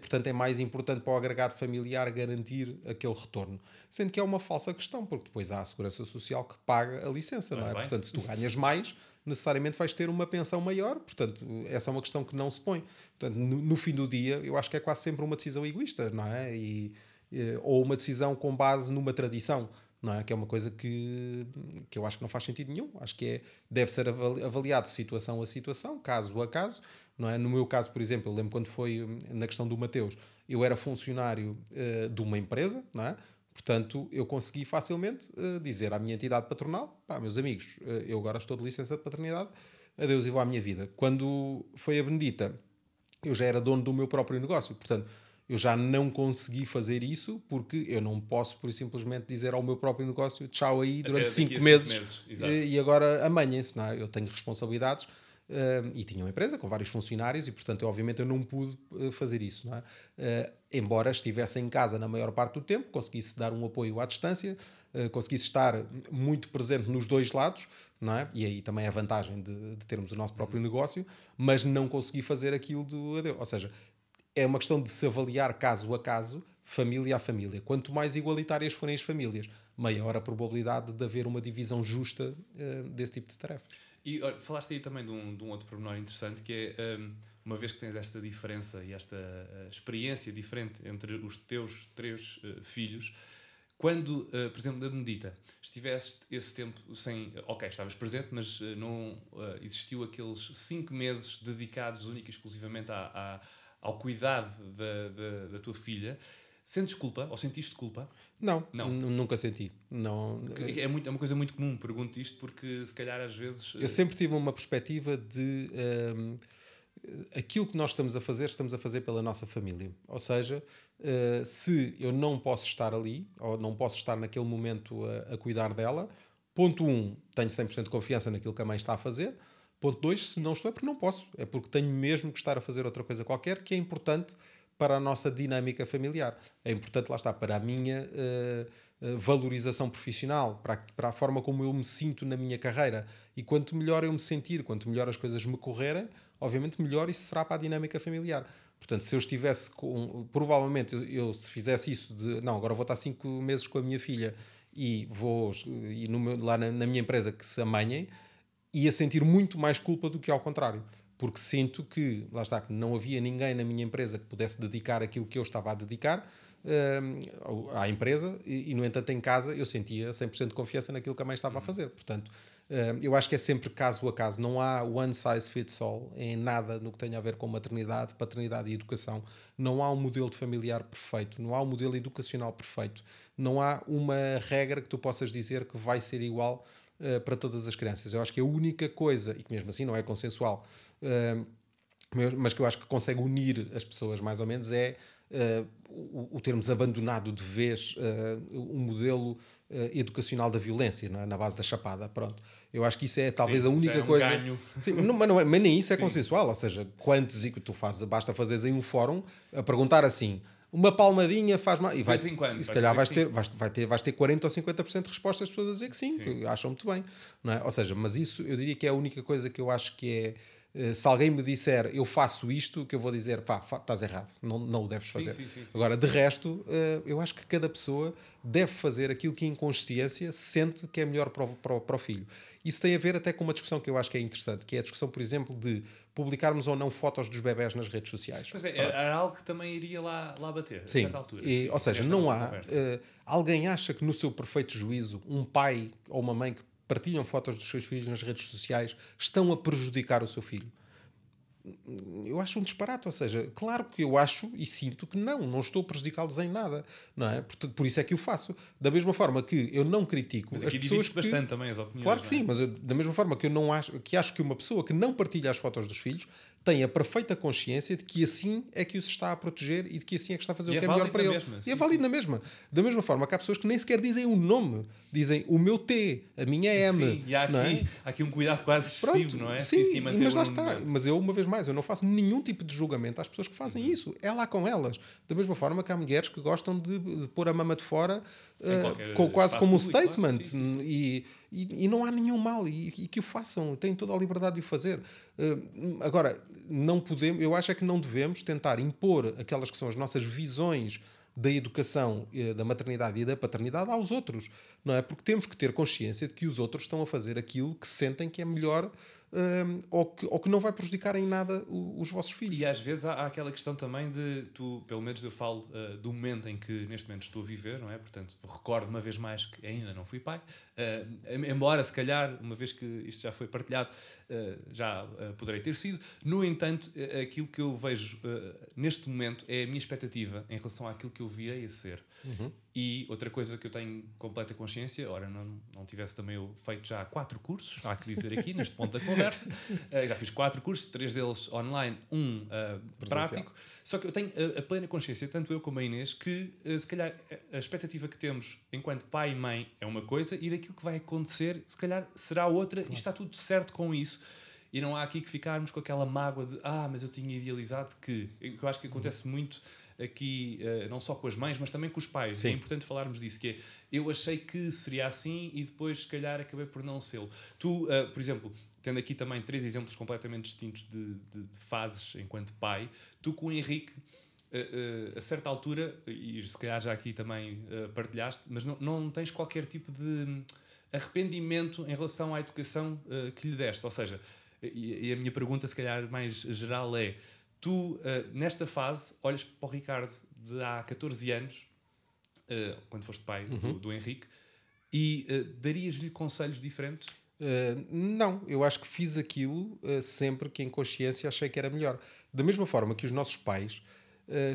portanto é mais importante para o agregado familiar garantir aquele retorno. Sendo que é uma falsa questão, porque depois há a segurança social que paga a licença, não é? Portanto, se tu ganhas mais, necessariamente vais ter uma pensão maior, portanto, essa é uma questão que não se põe. Portanto, no, no fim do dia, eu acho que é quase sempre uma decisão egoísta, não é? E, eh, ou uma decisão com base numa tradição não é? Que é uma coisa que, que eu acho que não faz sentido nenhum. Acho que é, deve ser avaliado situação a situação, caso a caso, não é? No meu caso, por exemplo, eu lembro quando foi hum, na questão do Mateus, eu era funcionário uh, de uma empresa, não é? Portanto, eu consegui facilmente uh, dizer à minha entidade patronal: pá, meus amigos, uh, eu agora estou de licença de paternidade, adeus e vou à minha vida. Quando foi a Benedita, eu já era dono do meu próprio negócio, portanto eu já não consegui fazer isso porque eu não posso, por simplesmente, dizer ao meu próprio negócio tchau aí durante 5 meses, meses. E, e, agora amanhã-se. É? Eu tenho responsabilidades uh, e tinha uma empresa com vários funcionários e, portanto, eu, obviamente, eu não pude uh, fazer isso. Não é? uh, embora estivesse em casa na maior parte do tempo, conseguisse dar um apoio à distância, conseguisse estar muito presente nos dois lados, não é? e aí também é a vantagem de, de termos o nosso próprio uhum. negócio, mas não consegui fazer aquilo do adeus. Ou seja, é uma questão de se avaliar caso a caso, família a família. Quanto mais igualitárias forem as famílias, maior a probabilidade de haver uma divisão justa uh, desse tipo de tarefa. E olha, falaste aí também de um, de um outro pormenor interessante que é. Um, uma vez que tens esta diferença e esta uh, experiência diferente entre os teus três uh, filhos, quando, uh, por exemplo, na Benedita, estiveste esse tempo sem. Ok, estavas presente, mas não existiu aqueles cinco meses dedicados única e exclusivamente à, à ao cuidado da, da, da tua filha, sentes culpa ou sentiste culpa? Não, não. nunca senti. Não. É, muito, é uma coisa muito comum, pergunto isto porque se calhar às vezes. Eu sempre tive uma perspectiva de um, aquilo que nós estamos a fazer, estamos a fazer pela nossa família. Ou seja, uh, se eu não posso estar ali, ou não posso estar naquele momento a, a cuidar dela, ponto um, tenho 100% de confiança naquilo que a mãe está a fazer. Ponto 2, se não estou é porque não posso, é porque tenho mesmo que estar a fazer outra coisa qualquer que é importante para a nossa dinâmica familiar. É importante, lá está, para a minha uh, valorização profissional, para a, para a forma como eu me sinto na minha carreira. E quanto melhor eu me sentir, quanto melhor as coisas me correrem, obviamente melhor isso será para a dinâmica familiar. Portanto, se eu estivesse com. Provavelmente, eu, eu se fizesse isso de. Não, agora vou estar cinco meses com a minha filha e vou. E no meu, lá na, na minha empresa que se amanhem, ia sentir muito mais culpa do que ao contrário porque sinto que, lá está, que não havia ninguém na minha empresa que pudesse dedicar aquilo que eu estava a dedicar uh, à empresa e, e, no entanto, em casa eu sentia 100% de confiança naquilo que a mãe estava a fazer. Portanto, uh, eu acho que é sempre caso a caso, não há one size fits all em nada no que tenha a ver com maternidade, paternidade e educação. Não há um modelo de familiar perfeito, não há um modelo educacional perfeito, não há uma regra que tu possas dizer que vai ser igual uh, para todas as crianças. Eu acho que a única coisa, e que mesmo assim não é consensual, uh, mas que eu acho que consegue unir as pessoas mais ou menos, é uh, o, o, termos abandonado de vez um modelo educacional da violência, é? na base da chapada. Pronto. Eu acho que isso é talvez Sim, a única é um coisa. Ganho. Sim, não, mas, não é, mas nem isso é Sim. consensual, ou seja, quantos e que tu fazes, basta fazeres em um fórum a perguntar assim uma palmadinha faz mal. E, vai, quando, e se calhar vais ter, vais, vai ter, vais ter 40 ou 50% de respostas das pessoas a dizer que sim, sim. que acham muito bem. Não é? Ou seja, mas isso eu diria que é a única coisa que eu acho que é eh, se alguém me disser eu faço isto, que eu vou dizer pá, estás errado, não, não o deves fazer. Sim, sim, sim, Agora, de resto, eh, eu acho que cada pessoa deve fazer aquilo que em consciência sente que é melhor para o, para o, para o filho. Isso tem a ver até com uma discussão que eu acho que é interessante, que é a discussão, por exemplo, de publicarmos ou não fotos dos bebés nas redes sociais. Pois é, era algo que também iria lá, lá bater, Sim. a certa altura. E, Sim, ou seja, não há. Uh, alguém acha que no seu perfeito juízo, um pai ou uma mãe que partilham fotos dos seus filhos nas redes sociais estão a prejudicar o seu filho? Eu acho um disparate, ou seja, claro que eu acho e sinto que não, não estou a prejudicá-los em nada, não é? Por, por, isso é que o faço. Da mesma forma que eu não critico mas as pessoas que... bastante também as opiniões. Claro que sim, é? mas eu, da mesma forma que eu não acho que acho que uma pessoa que não partilha as fotos dos filhos tem a perfeita consciência de que assim é que os está a proteger e de que assim é que está a fazer e o que é, é melhor para eles. Mesma, e é válido sim. na mesma. Da mesma forma que há pessoas que nem sequer dizem o nome, dizem o meu T, a minha M. Sim, e há aqui, é? há aqui um cuidado quase excessivo, Pronto, não é? Sim, sim mas lá está. Mas eu, uma vez mais, eu não faço nenhum tipo de julgamento às pessoas que fazem isso. É lá com elas. Da mesma forma que há mulheres que gostam de, de pôr a mama de fora com, quase como um statement. Claro. Sim, sim, e, e, e, não há nenhum mal. E, e, que o façam. Têm toda a liberdade de o fazer. Uh, agora, não podemos, eu acho é que não devemos tentar impor aquelas que são as nossas visões da educação, eh, da maternidade e da paternidade aos outros, não é? Porque temos que ter consciência de que os outros estão a fazer aquilo que sentem que é melhor um, ou, que, ou que não vai prejudicar em nada o, os vossos filhos. E às vezes há, há, aquela questão também de tu, pelo menos eu falo uh, do momento em que neste momento estou a viver, não é? Portanto, recordo uma vez mais que ainda não fui pai, uh, embora se calhar, uma vez que isto já foi partilhado, uh, já poderei ter sido. No entanto, aquilo que eu vejo neste momento é a minha expectativa em relação àquilo que eu virei a ser. Uhum. E outra coisa que eu tenho completa consciência, ora, não, não tivesse também eu feito já quatro cursos, há que dizer aqui, neste ponto da conversa, uh, já fiz quatro cursos, três deles online, um uh, prático, só que eu tenho a, a, plena consciência, tanto eu como a Inês, que uh, se calhar a expectativa que temos enquanto pai e mãe é uma coisa e daquilo que vai acontecer, se calhar será outra claro. e está tudo certo com isso. E não há aqui que ficarmos com aquela mágoa de ah, mas eu tinha idealizado que. Eu acho que acontece muito aqui, uh, não só com as mães, mas também com os pais. Sim. É importante falarmos disso, que é, eu achei que seria assim e depois, se calhar, acabei por não ser. Tu, uh, por exemplo, tendo aqui também três exemplos completamente distintos de, de, de fases enquanto pai, tu com o Henrique, uh, a certa altura, e se calhar já aqui também partilhaste, mas não, não tens qualquer tipo de arrependimento em relação à educação que lhe deste. Ou seja, e, e a minha pergunta, se calhar mais geral, é tu, uh, nesta fase, olhas para o Ricardo de há 14 anos, uh, quando foste pai uhum. do, do, Henrique, e uh, darias-lhe conselhos diferentes? não, eu acho que fiz aquilo sempre que em consciência achei que era melhor. Da mesma forma que os nossos pais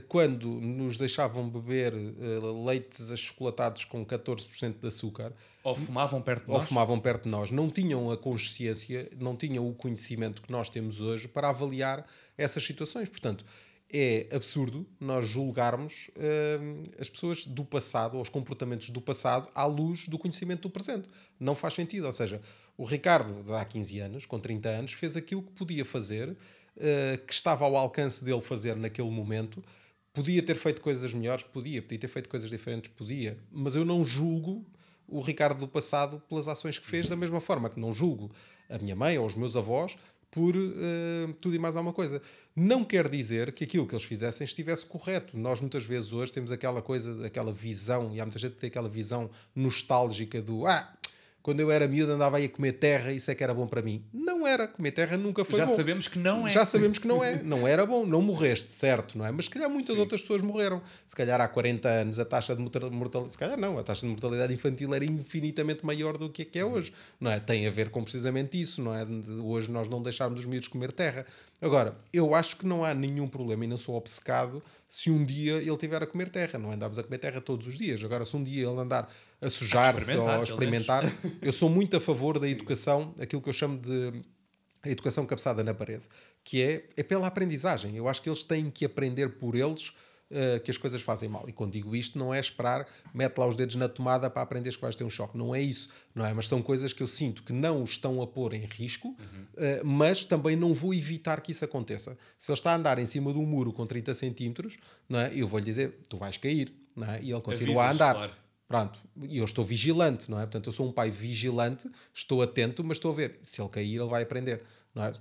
quando nos deixavam beber uh, leites achocolatados com 14% de açúcar ou fumavam perto de ou nós? fumavam perto de nós. Não tinham a consciência não tinham o conhecimento que nós temos hoje para avaliar essas situações. Portanto é absurdo nós julgarmos uh, as pessoas do passado ou os comportamentos do passado à luz do conhecimento do presente. Não faz sentido. Ou seja o Ricardo de há 15 anos com 30 anos fez aquilo que podia fazer eh, que estava ao alcance dele fazer naquele momento, Podia ter feito coisas melhores? Podia. Podia ter feito coisas diferentes? Podia. Mas eu não julgo o Ricardo do passado pelas ações que fez, da mesma forma que não julgo a minha mãe ou os meus avós por uh, tudo e mais alguma coisa. Não quer dizer que aquilo que eles fizessem estivesse correto. Nós muitas vezes hoje temos aquela coisa, aquela visão, e há muita gente que tem aquela visão nostálgica do ah, quando eu era miúdo andava aí a comer terra, isso é que era bom para mim. Não era, comer terra nunca foi Já bom. sabemos que não é. Já sabemos que não é. Não era bom, não morreste, certo, não é? Mas se calhar muitas Sim. outras pessoas morreram. Se calhar há 40 anos a taxa de mortalidade, se calhar não, a taxa de mortalidade infantil era infinitamente maior do que a que é hoje, não é? Tem a ver com precisamente isso, não é? Hoje nós não deixarmos os miúdos comer terra. Agora, eu acho que não há nenhum problema e não sou obcecado se um dia ele tiver a comer terra. Não andamos a comer terra todos os dias. Agora, se um dia ele andar a sujar-se ou a experimentar, eu sou muito a favor da educação, aquilo que eu chamo de a educação cabeçada na parede, que é, é pela aprendizagem. Eu acho que eles têm que aprender por eles uh, que as coisas fazem mal. E quando digo isto, não é esperar, mete lá os dedos na tomada para aprenderes que vais ter um choque. Não é isso, não é? Mas são coisas que eu sinto que não os estão a pôr em risco, uhum. uh, mas também não vou evitar que isso aconteça. Se ele está a andar em cima de um muro com 30 centímetros, não é? eu vou-lhe dizer, tu vais cair, não é? E ele continua a andar. Claro. Pronto, eu estou vigilante, não é? Portanto, eu sou um pai vigilante, estou atento, mas estou a ver. Se ele cair, ele vai aprender.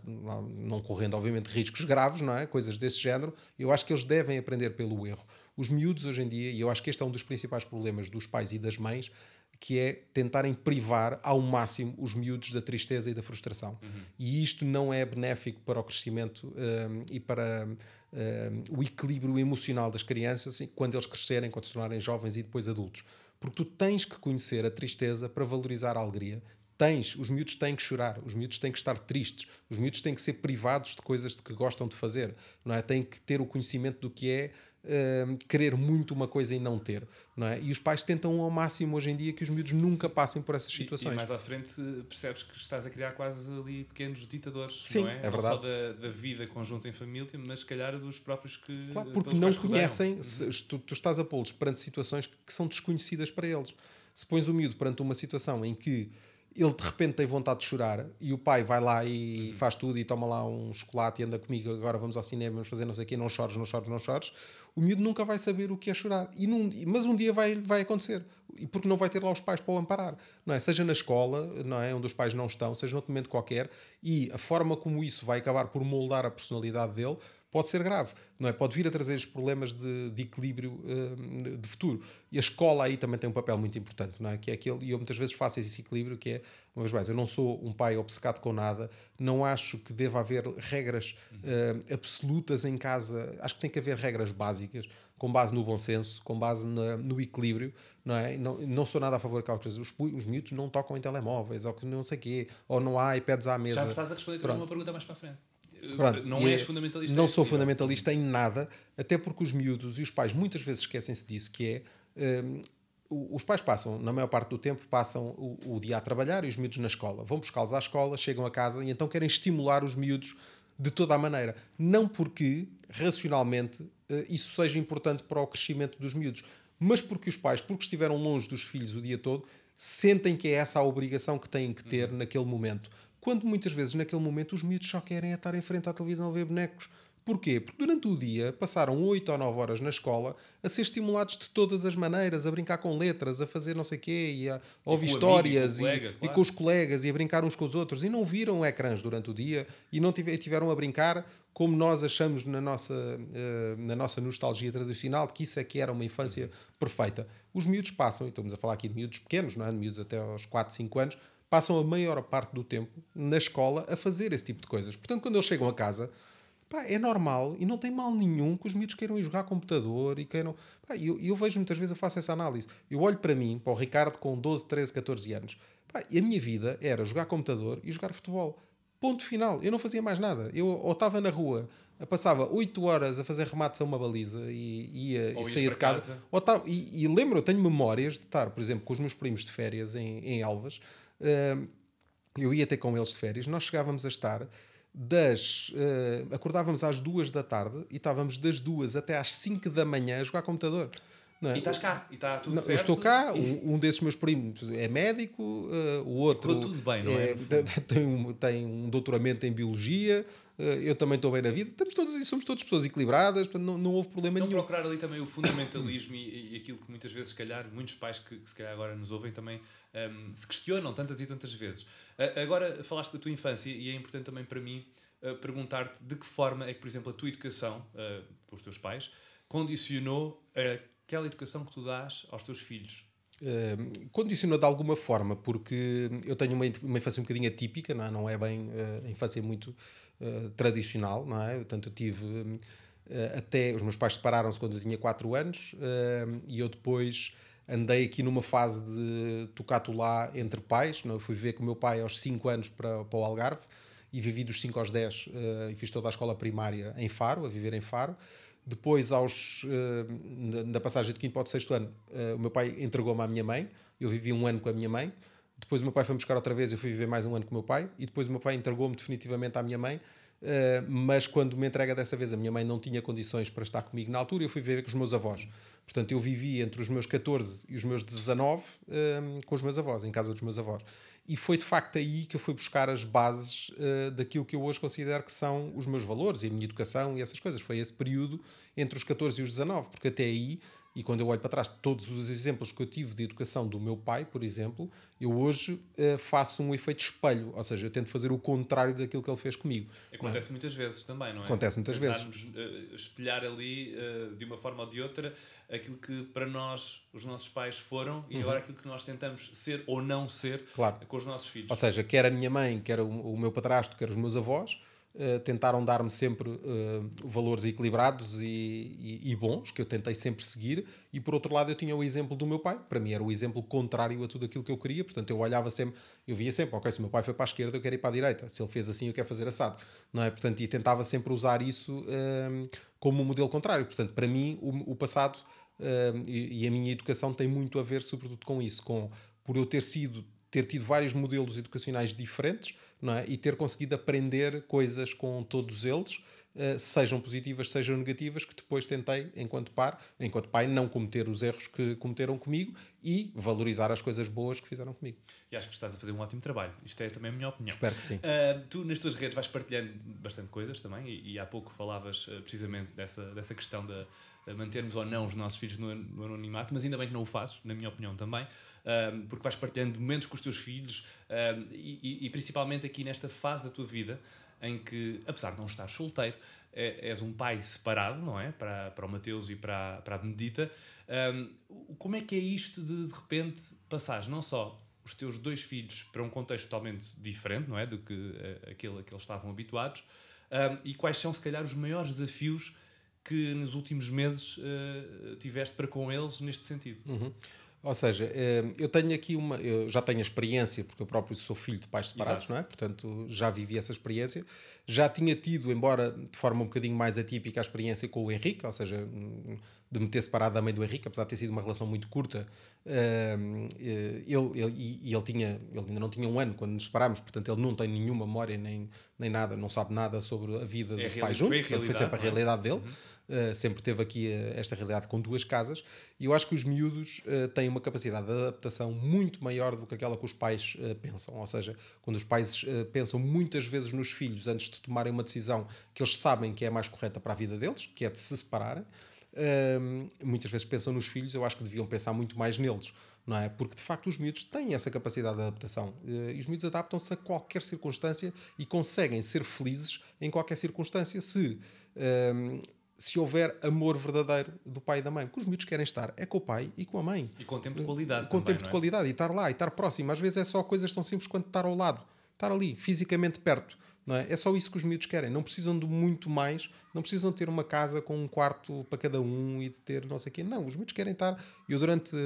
Não, é? não correndo, obviamente, riscos graves, não é? Coisas desse género. Eu acho que eles devem aprender pelo erro. Os miúdos hoje em dia, e eu acho que este é um dos principais problemas dos pais e das mães, que é tentarem privar ao máximo os miúdos da tristeza e da frustração. Uhum. E isto não é benéfico para o crescimento um, e para um, o equilíbrio emocional das crianças assim, quando eles crescerem, quando se tornarem jovens e depois adultos. Porque tu tens que conhecer a tristeza para valorizar a alegria. Tens, os miúdos têm que chorar, os miúdos têm que estar tristes, os miúdos têm que ser privados de coisas que gostam de fazer, não é? Têm que ter o conhecimento do que é uh, querer muito uma coisa e não ter, não é? E os pais tentam ao máximo hoje em dia que os miúdos nunca passem por essas situações. E, e mais à frente percebes que estás a criar quase ali pequenos ditadores, Sim, não é? é verdade. Não só da, da vida conjunta em família, mas se calhar dos próprios que. Claro, porque não conhecem, se, tu, tu estás a pô-los perante situações que são desconhecidas para eles. Se pões o miúdo perante uma situação em que ele de repente tem vontade de chorar e o pai vai lá e faz tudo e toma lá um chocolate e anda comigo, agora vamos ao cinema, vamos fazer não sei o quê, não chores, não chores, não chores, o miúdo nunca vai saber o que é chorar. E num, mas um dia vai, vai acontecer. Porque não vai ter lá os pais para o amparar. Não é? Seja na escola, não é? onde os pais não estão, seja noutro momento qualquer, e a forma como isso vai acabar por moldar a personalidade dele pode ser grave, não é? Pode vir a trazer os problemas de, de equilíbrio uh, de futuro. E a escola aí também tem um papel muito importante, não é? Que é aquele, e eu muitas vezes faço esse equilíbrio que é, uma vez mais, eu não sou um pai obcecado com nada, não acho que deva haver regras uh, absolutas em casa, acho que tem que haver regras básicas, com base no bom senso, com base na, no equilíbrio, não é? Não, não sou nada a favor daquelas coisas. Os, os miúdos não tocam em telemóveis, ou que não sei o quê, ou não há iPads à mesa. Já me estás a responder uma pergunta mais para a frente. Pronto, não és fundamentalista. Não sou fundamentalista em nada, até porque os miúdos e os pais muitas vezes esquecem-se disso, que é. Um, os pais passam, na maior parte do tempo, passam o, o dia a trabalhar e os miúdos na escola. Vão buscá-los à escola, chegam a casa e então querem estimular os miúdos de toda a maneira. Não porque, racionalmente, isso seja importante para o crescimento dos miúdos, mas porque os pais, porque estiveram longe dos filhos o dia todo, sentem que é essa a obrigação que têm que ter uhum. naquele momento. Quando muitas vezes naquele momento os miúdos só querem é estar em frente à televisão a ver bonecos. Porquê? Porque durante o dia passaram 8 ou 9 horas na escola a ser estimulados de todas as maneiras, a brincar com letras, a fazer não sei o quê, e a ouvir histórias amigo, e, colega, e, claro. com os colegas e a brincar uns com os outros e não viram ecrãs durante o dia e não tiveram a brincar como nós achamos na nossa, uh, na nossa nostalgia tradicional de que isso é que era uma infância perfeita. Os miúdos passam, e estamos a falar aqui de miúdos pequenos, não é? de miúdos até aos 4, 5 anos, passam a maior parte do tempo na escola a fazer esse tipo de coisas. Portanto, quando eles chegam a casa, pá, é normal e não tem mal nenhum que os miúdos queiram ir jogar computador e queiram. E eu, eu, vejo muitas vezes, eu faço essa análise. Eu olho para mim, para o Ricardo com 12, 13, 14 anos, pá, e a minha vida era jogar computador e jogar futebol. Ponto final. Eu não fazia mais nada. Eu ou estava na rua, passava 8 horas a fazer remates a uma baliza e ia e saía de casa. casa. Ou tava, e, e lembro, eu tenho memórias de estar, por exemplo, com os meus primos de férias em, em Elvas uh, eu ia ter com eles de férias, nós chegávamos a estar das. Uh, acordávamos às duas da tarde e estávamos das duas até às 5 da manhã a jogar computador. É? E estás cá, e está tudo Não, certo. eu estou cá, um, um desses meus primos é médico, uh, o outro tudo bem, não é, fundo? tem, um, tem um doutoramento em biologia, uh, eu também estou bem na vida, estamos todos, somos todas pessoas equilibradas, não, não houve problema Não nenhum. procurar ali também o fundamentalismo e, e aquilo que muitas vezes, se calhar, muitos pais que, que se calhar agora nos ouvem também hum, se questionam tantas e tantas vezes. A- agora falaste da tua infância e é importante também para mim uh, perguntar-te de que forma é que, por exemplo, a tua educação, uh, pelos teus pais, condicionou aquela educação que tu dás aos teus filhos. Uh, condicionou de alguma forma, porque eu tenho uma, uma infância um bocadinho atípica, não é, não é bem uh, a infância muito uh, tradicional, não é? Portanto, eu tive uh, até. Os meus pais separaram-se quando eu tinha 4 anos e eu depois andei aqui numa fase de tocato lá entre pais. Não? é? Fui viver com o meu pai aos 5 anos para, para o Algarve e vivi dos 5 aos 10 uh, e fiz toda a escola primária em Faro, a viver em Faro. Depois, aos, uh, na, passagem de quinto para o sexto ano, uh, o meu pai entregou-me à minha mãe. Eu vivi um ano com a minha mãe. Depois o meu pai foi buscar outra vez, eu fui viver mais um ano com o meu pai. E depois o meu pai entregou-me definitivamente à minha mãe. Uh, mas quando me entrega dessa vez, a minha mãe não tinha condições para estar comigo na altura, eu fui viver com os meus avós. Portanto, eu vivi entre os meus 14 e os meus 19 uh, com os meus avós, em casa dos meus avós. E foi de facto aí que eu fui buscar as bases uh, daquilo que eu hoje considero que são os meus valores e a minha educação e essas coisas. Foi esse período entre os 14 e os 19, porque até aí, e quando eu olho para trás, todos os exemplos que eu tive de educação do meu pai, por exemplo, eu hoje uh, faço um efeito espelho, ou seja, eu tento fazer o contrário daquilo que ele fez comigo. Acontece muitas vezes também, não é? Acontece muitas vezes. Uh, espelhar ali, uh, de uma forma ou de outra, aquilo que para nós, os nossos pais foram e agora aquilo que nós tentamos ser ou não ser Uhum. Claro. com os nossos filhos. Ou seja, quer a minha mãe, quer o, o meu padrasto, quer os meus avós, uh, tentaram dar-me sempre uh, valores equilibrados e, e, e, bons, que eu tentei sempre seguir, e por outro lado eu tinha o exemplo do meu pai, para mim era o exemplo contrário a tudo aquilo que eu queria, portanto eu olhava sempre, eu via sempre, ok, se o meu pai foi para a esquerda eu quero ir para a direita, se ele fez assim eu quero fazer assado, não é? Portanto, e tentava sempre usar isso uh, como um modelo contrário, portanto para mim o, o passado e, e a minha educação tem muito a ver sobretudo com isso, com por eu ter sido ter tido vários modelos educacionais diferentes não é? e ter conseguido aprender coisas com todos eles, uh, sejam positivas, sejam negativas, que depois tentei, enquanto pai, enquanto pai, não cometer os erros que cometeram comigo e valorizar as coisas boas que fizeram comigo. E acho que estás a fazer um ótimo trabalho. Isto é também a minha opinião. Espero que sim. Uh, tu, nas tuas redes, vais partilhando bastante coisas também, e, e há pouco falavas uh, precisamente dessa, dessa questão de, de, mantermos ou não os nossos filhos no, no anonimato, mas ainda bem que não o fazes, na minha opinião também, uh, porque vais partilhando momentos com os teus filhos e, e, e principalmente aqui nesta fase da tua vida em que, apesar de não estar solteiro, é, és um pai separado, não é? Para, para o Mateus e para, para a Benedita. Um, como é que é isto de, de repente, passares não só os teus dois filhos para um contexto totalmente diferente, não é? Do que uh, aquele a que eles estavam habituados? Um, e quais são, se calhar, os maiores desafios que nos últimos meses uh, tiveste para com eles neste sentido? Uhum. Ou seja, eh, eu tenho aqui uma. Eu já tenho a experiência, porque eu próprio sou filho de pais separados, Exato. não é? Portanto, já vivi essa experiência. Já tinha tido, embora de forma um bocadinho mais atípica, a experiência com o Henrique, ou seja, de me ter separado da mãe do Henrique, apesar de ter sido uma relação muito curta. Ele, ele, e ele, tinha, ele ainda não tinha um ano quando nos separámos, portanto, ele não tem nenhuma memória nem, nem nada, não sabe nada sobre a vida é dos pais juntos, foi, foi sempre a é? realidade dele. Uhum. Uh, sempre teve aqui uh, esta realidade com duas casas e eu acho que os miúdos uh, têm uma capacidade de adaptação muito maior do que aquela que os pais pensam. Ou seja, quando os pais pensam muitas vezes nos filhos antes de tomarem uma decisão que eles sabem que é a mais correta para a vida deles, que é de se separarem, muitas vezes pensam nos filhos, eu acho que deviam pensar muito mais neles. Não é? Porque de facto os miúdos têm essa capacidade de adaptação e os miúdos adaptam-se a qualquer circunstância e conseguem ser felizes em qualquer circunstância se se houver amor verdadeiro do pai e da mãe. Porque os miúdos querem estar é com o pai e com a mãe. E com tempo de qualidade. Com também, tempo é? de qualidade e estar lá e estar próximo. Às vezes é só coisas tão simples quanto estar ao lado. Estar ali, fisicamente perto. É? é só isso que os miúdos querem. Não precisam de muito mais. Não precisam ter uma casa com um quarto para cada um e de ter não sei o quê. Não, os miúdos querem estar. Eu durante...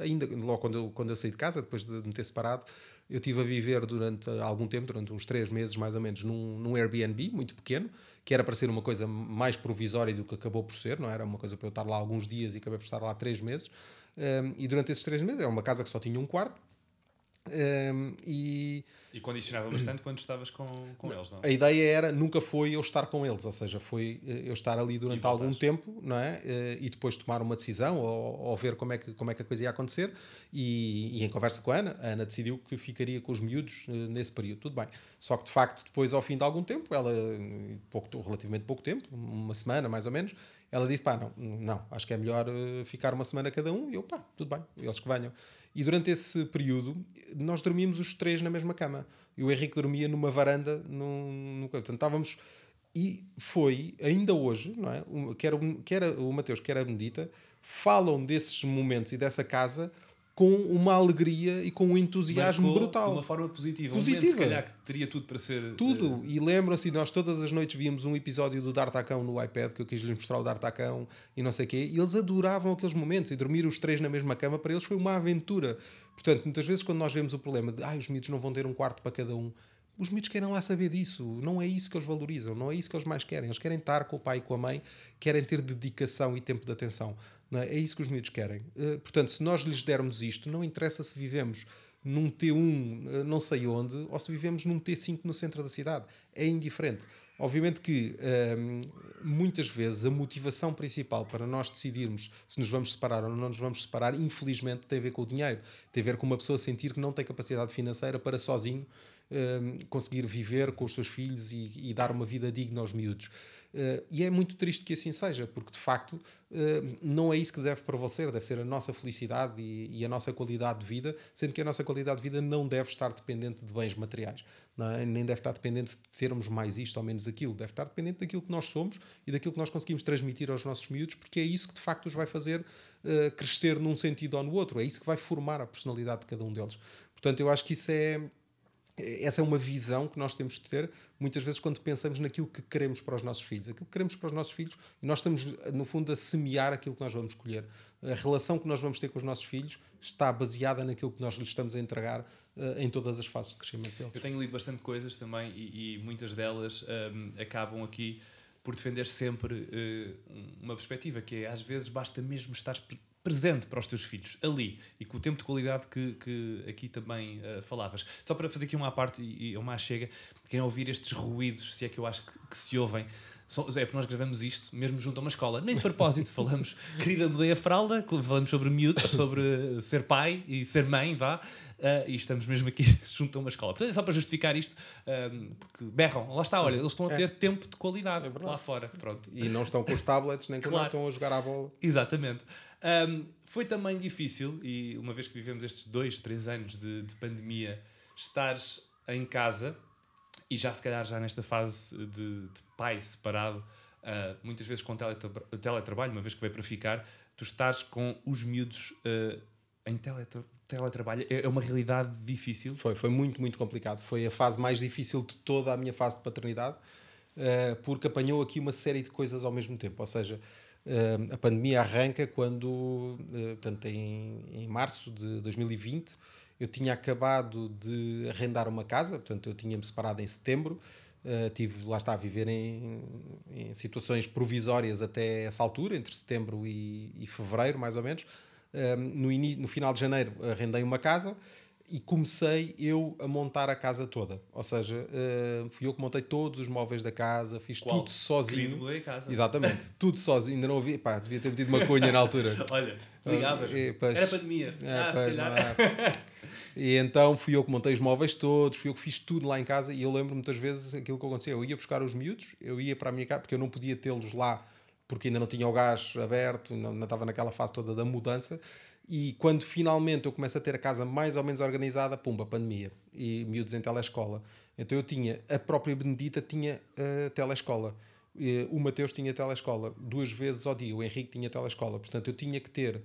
Ainda, logo quando eu, quando eu saí de casa, depois de me ter separado, eu estive a viver durante algum tempo, durante uns três meses mais ou menos, num, num Airbnb muito pequeno, que era para ser uma coisa mais provisória do que acabou por ser, não era uma coisa para eu estar lá alguns dias e acabei por estar lá três meses. Um, e durante esses três meses, é uma casa que só tinha um quarto, Um, e E condicionava bastante quando estavas com, com eles, não? a ideia era, nunca foi eu estar com eles, ou seja, foi eh, eu estar ali durante algum tempo, não é? Eh, E depois tomar uma decisão ou, ou ver como é, que, como é que a coisa ia acontecer. E, e em conversa com a Ana, a Ana decidiu que ficaria com os miúdos eh, nesse período. Tudo bem. Só que de facto, depois, ao fim de algum tempo, ela, pouco, relativamente pouco tempo, uma semana mais ou menos, ela disse: pá, não, não, acho que é melhor eh, ficar uma semana cada um. E eu, pá, tudo bem, eles que venham. E durante esse período, nós dormíamos os três na mesma cama. E o Henrique dormia numa varanda, num, num, portanto, estávamos. E foi, ainda hoje, não é? Quer, o- quer o Mateus, quer a Benedita, falam desses momentos e dessa casa com uma alegria e com um entusiasmo Marcou brutal. De uma forma positiva. Um Positiva. momento, se calhar, que teria tudo para ser. Tudo. E lembram-se, nós todas as noites víamos um episódio do D'Artacão no iPad, que eu quis lhes mostrar o D'Artacão e não sei o quê, e eles adoravam aqueles momentos, e dormir os três na mesma cama, para eles foi uma aventura. Portanto, muitas vezes quando nós vemos o problema de, ah, os miúdos não vão ter um quarto para cada um, os miúdos querem lá saber disso, não é isso que eles valorizam, não é isso que eles mais querem. Eles querem estar com o pai e com a mãe, querem ter dedicação e tempo de atenção. É? é isso que os miúdos querem. Eh, portanto, se nós lhes dermos isto, não interessa se vivemos num T1 eh, não sei onde ou se vivemos num T5 no centro da cidade. É indiferente. Obviamente que hum, muitas vezes a motivação principal para nós decidirmos se nos vamos separar ou não nos vamos separar, infelizmente, tem a ver com o dinheiro. Tem a ver com uma pessoa sentir que não tem capacidade financeira para sozinho hum, conseguir viver com os seus filhos e, e dar uma vida digna aos miúdos. Uh, e é muito triste que assim seja, porque de facto uh, não é isso que deve prevalecer, deve ser a nossa felicidade e, e a nossa qualidade de vida, sendo que a nossa qualidade de vida não deve estar dependente de bens materiais, é? nem deve estar dependente de termos mais isto ou menos aquilo, deve estar dependente daquilo que nós somos e daquilo que nós conseguimos transmitir aos nossos miúdos, porque é isso que de facto os vai fazer uh, crescer num sentido ou no outro, é isso que vai formar a personalidade de cada um deles. Portanto, eu acho que isso é essa é uma visão que nós temos de ter muitas vezes quando pensamos naquilo que queremos para os nossos filhos. Aquilo que queremos para os nossos filhos, nós estamos, no fundo, a semear aquilo que nós vamos escolher. A relação que nós vamos ter com os nossos filhos está baseada naquilo que nós lhes estamos a entregar uh, em todas as fases de crescimento deles. Eu tenho lido bastante coisas também e, e muitas delas um, acabam aqui por defender sempre uh, uma perspectiva que é às vezes basta mesmo estar presente para os teus filhos, ali, e com o tempo de qualidade que, que aqui também uh, falavas. Só para fazer aqui uma parte e, e uma chega, quem ouvir estes ruídos, se é que eu acho que, que se ouvem, são, é porque nós gravamos isto mesmo junto a uma escola, nem de propósito, falamos, querida, mudei a fralda, falamos sobre miúdos, sobre ser pai e ser mãe, vá, uh, e estamos mesmo aqui junto a uma escola. Portanto, é só para justificar isto, um, porque berram, lá está, olha, eles estão a ter é. tempo de qualidade é lá fora. Pronto. E não estão com os tablets, nem claro. estão a jogar à bola. Exatamente. Um, foi também difícil, e uma vez que vivemos estes dois, três anos de, de pandemia, estares em casa e já se calhar já nesta fase de, de pai separado, uh, muitas vezes com teletra teletrabalho, uma vez que veio para ficar, tu estás com os miúdos uh, em teletra teletrabalho. É uma realidade difícil. Foi, foi muito, muito complicado. Foi a fase mais difícil de toda a minha fase de paternidade, uh, porque apanhou aqui uma série de coisas ao mesmo tempo. Ou seja, a pandemia arranca quando, uh, portanto, em, em março de 2020, eu tinha acabado de arrendar uma casa, portanto, eu tinha-me separado em setembro, uh, tive, lá está, a viver em, em, situações provisórias até essa altura, entre setembro e, e fevereiro, mais ou menos. no, no final de janeiro, arrendei uma casa e comecei eu a montar a casa toda. Ou seja, uh, fui eu que montei todos os móveis da casa, fiz Qual? tudo sozinho. Querido, casa. Exatamente, tudo sozinho. Ainda não havia, pá, devia ter metido uma cunha na altura. Olha, ligavas. Uh, pois, Era pandemia. É, ah, pois, se calhar. e então fui eu que montei os móveis todos, fui eu que fiz tudo lá em casa. E eu lembro muitas vezes aquilo que acontecia. Eu ia buscar os miúdos, eu ia para a minha casa, porque eu não podia tê-los lá porque ainda não tinha o gás aberto, ainda, ainda estava naquela fase toda da mudança. E quando finalmente eu começo a ter a casa mais ou menos organizada, pumba, pandemia. E miúdos em telescola. Então eu tinha, a própria Benedita tinha uh, telescola. Uh, o Mateus tinha telescola duas vezes ao dia. O Henrique tinha telescola. Portanto, eu tinha que ter uh,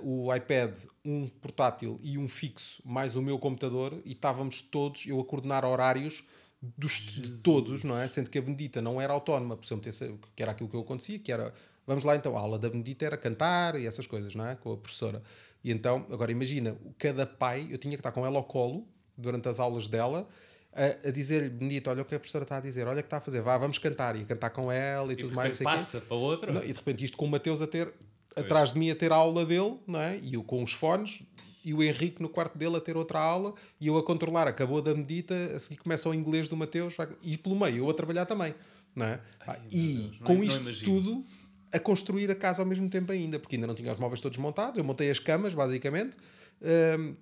o iPad, um portátil e um fixo, mais o meu computador. E estávamos todos, eu a coordenar horários dos, de todos, não é? Sendo que a Benedita não era autónoma, por exemplo, que era aquilo que eu acontecia, que era Vamos lá então, a aula da Benedita era cantar e essas coisas, não é? Com a professora. E então, agora imagina, cada pai, eu tinha que estar com ela ao colo durante as aulas dela, a, a dizer-lhe, Benedita, olha o que a professora está a dizer, olha o que está a fazer, vá, vamos cantar, e cantar com ela e, e tudo mais. passa para outro. Não, e de repente isto com o Mateus a ter, atrás de mim a ter a aula dele, não é? E eu com os fones, e o Henrique no quarto dele a ter outra aula e eu a controlar. Acabou da medita, a seguir começa o inglês do Mateus e pelo meio eu a trabalhar também. Não é? Pá, e Deus, não- com não isto imagino. tudo a construir a casa ao mesmo tempo ainda, porque ainda não tinha os móveis todos montados. Eu montei as camas, basicamente. Hum,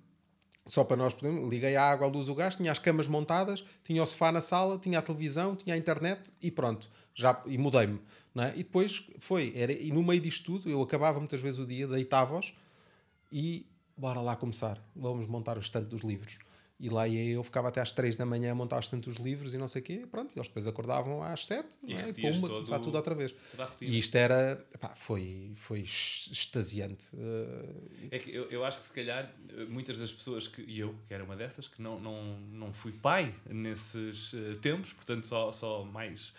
só para nós podermos, liguei a água, a luz, o gás, tinha as camas montadas, tinha o sofá na sala, tinha a televisão, tinha a internet e pronto, já, e mudei-me. é? E depois foi, era, e no meio disto tudo, eu acabava muitas vezes o dia, deitava-os e bora lá começar, vamos montar o estante dos livros. E lá ia eu, ficava até às 3 da manhã a montar o estante dos livros e não sei o quê, pronto, e eles depois acordavam às 7 E não é? e pumba, começar tudo outra vez. E isto era, epá, foi, foi extasiante. Uh, É que eu, eu acho que se calhar eh, muitas das pessoas que, e eu, que era uma dessas, que não, não, não fui pai nesses eh, tempos, portanto só, só mais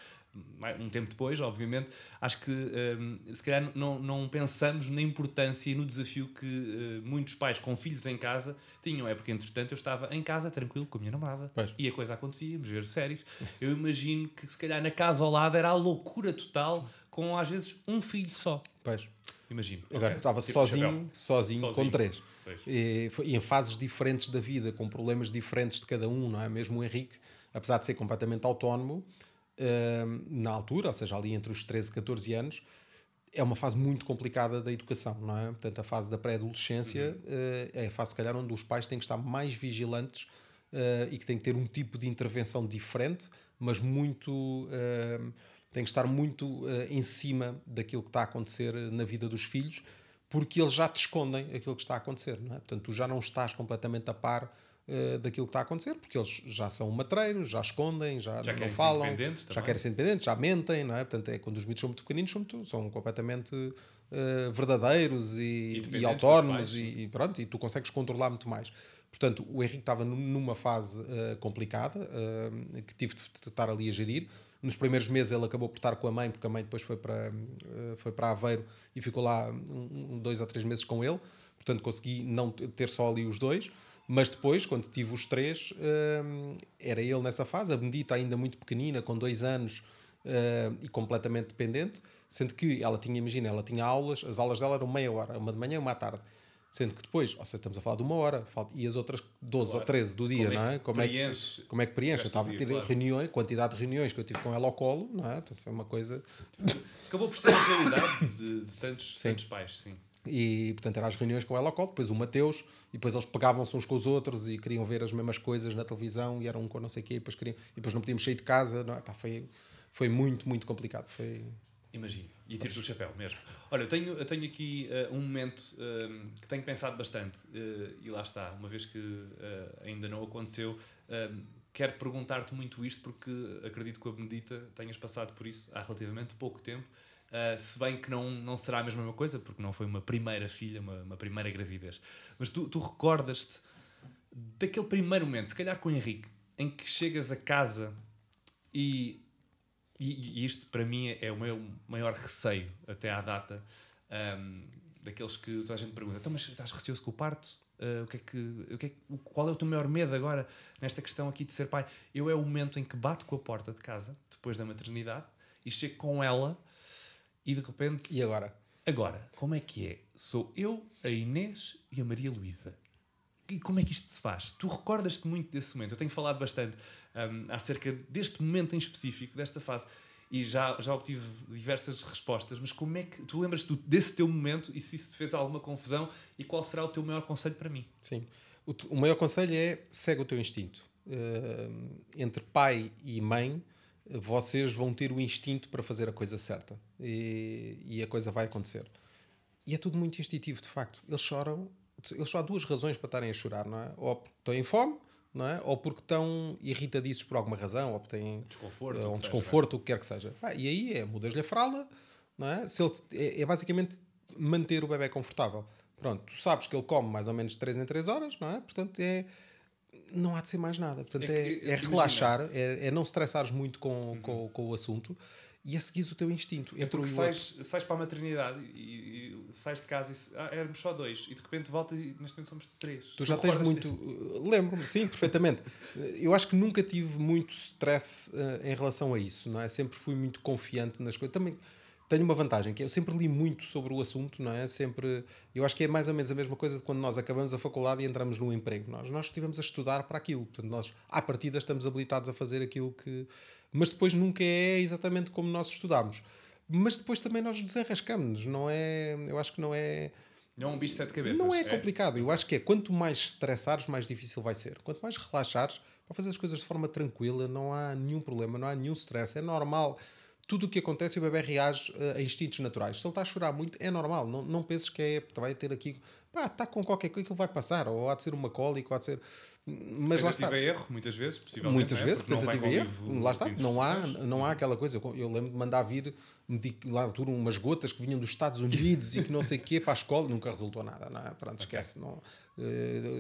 um tempo depois, obviamente, acho que eh, se calhar não, não pensamos na importância e no desafio que eh, muitos pais com filhos em casa tinham. É porque, entretanto, eu estava em casa tranquilo com a minha namorada Pois. e a coisa acontecia, íamos ver séries. Eu imagino que se calhar na casa ao lado era a loucura total, com às vezes um filho só. pois. Imagino. Agora, ok? estava Tipo sozinho, chapéu. sozinho, com Sozinho. três. E, foi- e em fases diferentes da vida, com problemas diferentes de cada um, não é? Mesmo o Henrique, apesar de ser completamente autónomo, na altura, ou seja, ali entre os 13 e 14 anos, é uma fase muito complicada da educação, não é? Portanto, a fase da pré-adolescência eh, é a fase, se calhar, onde os pais têm que estar mais vigilantes eh, e que têm que ter um tipo de intervenção diferente, mas muito. eh, têm que estar muito eh, em cima daquilo que está a acontecer na vida dos filhos, porque eles já te escondem aquilo que está a acontecer, não é? Portanto, tu já não estás completamente a par eh, daquilo que está a acontecer, porque eles já são matreiros, já escondem, já, Já não falam, já querem ser independentes, já mentem, não é? Portanto, é quando os miúdos são muito pequeninos, são, muito- são completamente eh, verdadeiros e, E e, autónomos e, e pronto, e tu consegues controlar muito mais. Portanto, o Henrique estava num- numa fase eh, complicada que tive de estar ali a gerir. Nos primeiros meses ele acabou por estar com a mãe, porque a mãe depois foi para, foi para Aveiro e ficou lá um, dois ou três meses com ele. Portanto, consegui não ter só ali os dois. Mas depois, quando tive os três, eh, era ele nessa fase. A Benedita ainda muito pequenina, com dois anos eh, e completamente dependente. Sendo que ela tinha, imagina, ela tinha aulas, as aulas dela eram meia hora, uma de manhã e uma à tarde. Sendo que depois, ou seja, estamos a falar de uma hora, e as outras 12 Claro. ou 13 do dia, Como é não que é? Como é que, como é que preenche? Eu resto do estava a ter claro. reuniões, quantidade de reuniões que eu tive com ela ao colo, não é? Portanto, foi uma coisa. Acabou por ser a realidade de, de tantos, tantos pais, sim. E, portanto, eram as reuniões com ela ao depois o Mateus, e depois eles pegavam-se uns com os outros e queriam ver as mesmas coisas na televisão, e eram um com não sei o quê, e depois, queriam, e depois não podíamos sair de casa, não é? Pá, foi, foi muito, muito complicado. Foi... Imagino. E tiro-te o chapéu mesmo. Olha, eu tenho, eu tenho aqui eh, um momento eh, que tenho pensado bastante, eh, e lá está, uma vez que ainda não aconteceu, quero perguntar-te muito isto, porque acredito que a Benedita tenhas passado por isso há relativamente pouco tempo, eh, se bem que não, não será a mesma coisa, porque não foi uma primeira filha, uma, uma primeira gravidez. Mas tu, tu recordas-te daquele primeiro momento, se calhar com o Henrique, em que chegas a casa e e, e isto para mim é o meu maior receio até à data ahm, daqueles que toda a gente pergunta então mas estás receoso com o parto? Ah, o que é que, o que é que- qual é o teu maior medo agora nesta questão aqui de ser pai? Eu é o momento em que bato com a porta de casa depois da maternidade e chego com ela e de repente E agora? Agora, como é que é? Sou eu, a Inês e a Maria Luísa. E como é que isto se faz? Tu recordas-te muito desse momento? Eu tenho falado bastante hum, acerca deste momento em específico, desta fase, e já, já obtive diversas respostas, mas como é que tu lembras-te do- desse teu momento e se isso te fez alguma confusão e qual será o teu maior conselho para mim? Sim. O, o maior conselho é segue o teu instinto. Eh, entre pai e mãe, vocês vão ter o instinto para fazer a coisa certa e, e a coisa vai acontecer. E é tudo muito instintivo, de facto. Eles choram, eles só há duas razões para estarem a chorar, não é? Ou porque estão em fome, não é? Ou porque estão irritadiços por alguma razão, ou porque têm Desconforto, que um seja, desconforto, o que quer que seja. Ah, e aí é, mudas-lhe a fralda, não é? Se ele, é, é basicamente manter o bebê confortável. Pronto, tu sabes que ele come mais ou menos de 3 em 3 horas, não é? Portanto, é, não há de ser mais nada. Portanto, É que, é, é Uhum. relaxar, é, é não estressares muito com, com, com o assunto e é seguir o teu instinto. É Entre porque o outro. sais, sais para a maternidade e, e sais de casa e se- ah, éramos só dois e de repente voltas e neste momento somos três. Tu já tens recordas-te? muito. uh, Lembro-me, sim, perfeitamente. Eu acho que nunca tive muito stress uh, em relação a isso, não é? Sempre fui muito confiante nas coisas. Também tenho uma vantagem, que é eu sempre li muito sobre o assunto, não é? Sempre, eu acho que é mais ou menos a mesma coisa de quando nós acabamos a faculdade e entramos num emprego. Nós, nós estivemos a estudar para aquilo, portanto, nós, à partida, estamos habilitados a fazer aquilo que. Mas depois nunca é exatamente como nós estudámos. Mas depois também nós desenrascamos, não é? Eu acho que não é. Não é um bicho de sete cabeças. Não é complicado. Eu acho que é quanto mais estressares, mais difícil vai ser. Quanto mais relaxares, para fazer as coisas de forma tranquila, não há nenhum problema, não há nenhum stress. É normal tudo o que acontece o bebê reage uh, a instintos naturais. Se ele está a chorar muito, é normal. Não, não penses que é, vai ter aqui, pá, está com qualquer coisa que ele vai passar, ou há de ser uma cólica, ou há de ser. Mas lá está. é erro, muitas vezes, possivelmente. Muitas é? vezes, tentativa e erro. Lá está. Não há, não há aquela coisa. Eu, lembro de mandar vir lá na altura umas gotas que vinham dos Estados Unidos e que não sei o quê para a escola, nunca resultou nada. Não é? Pronto, esquece. Não,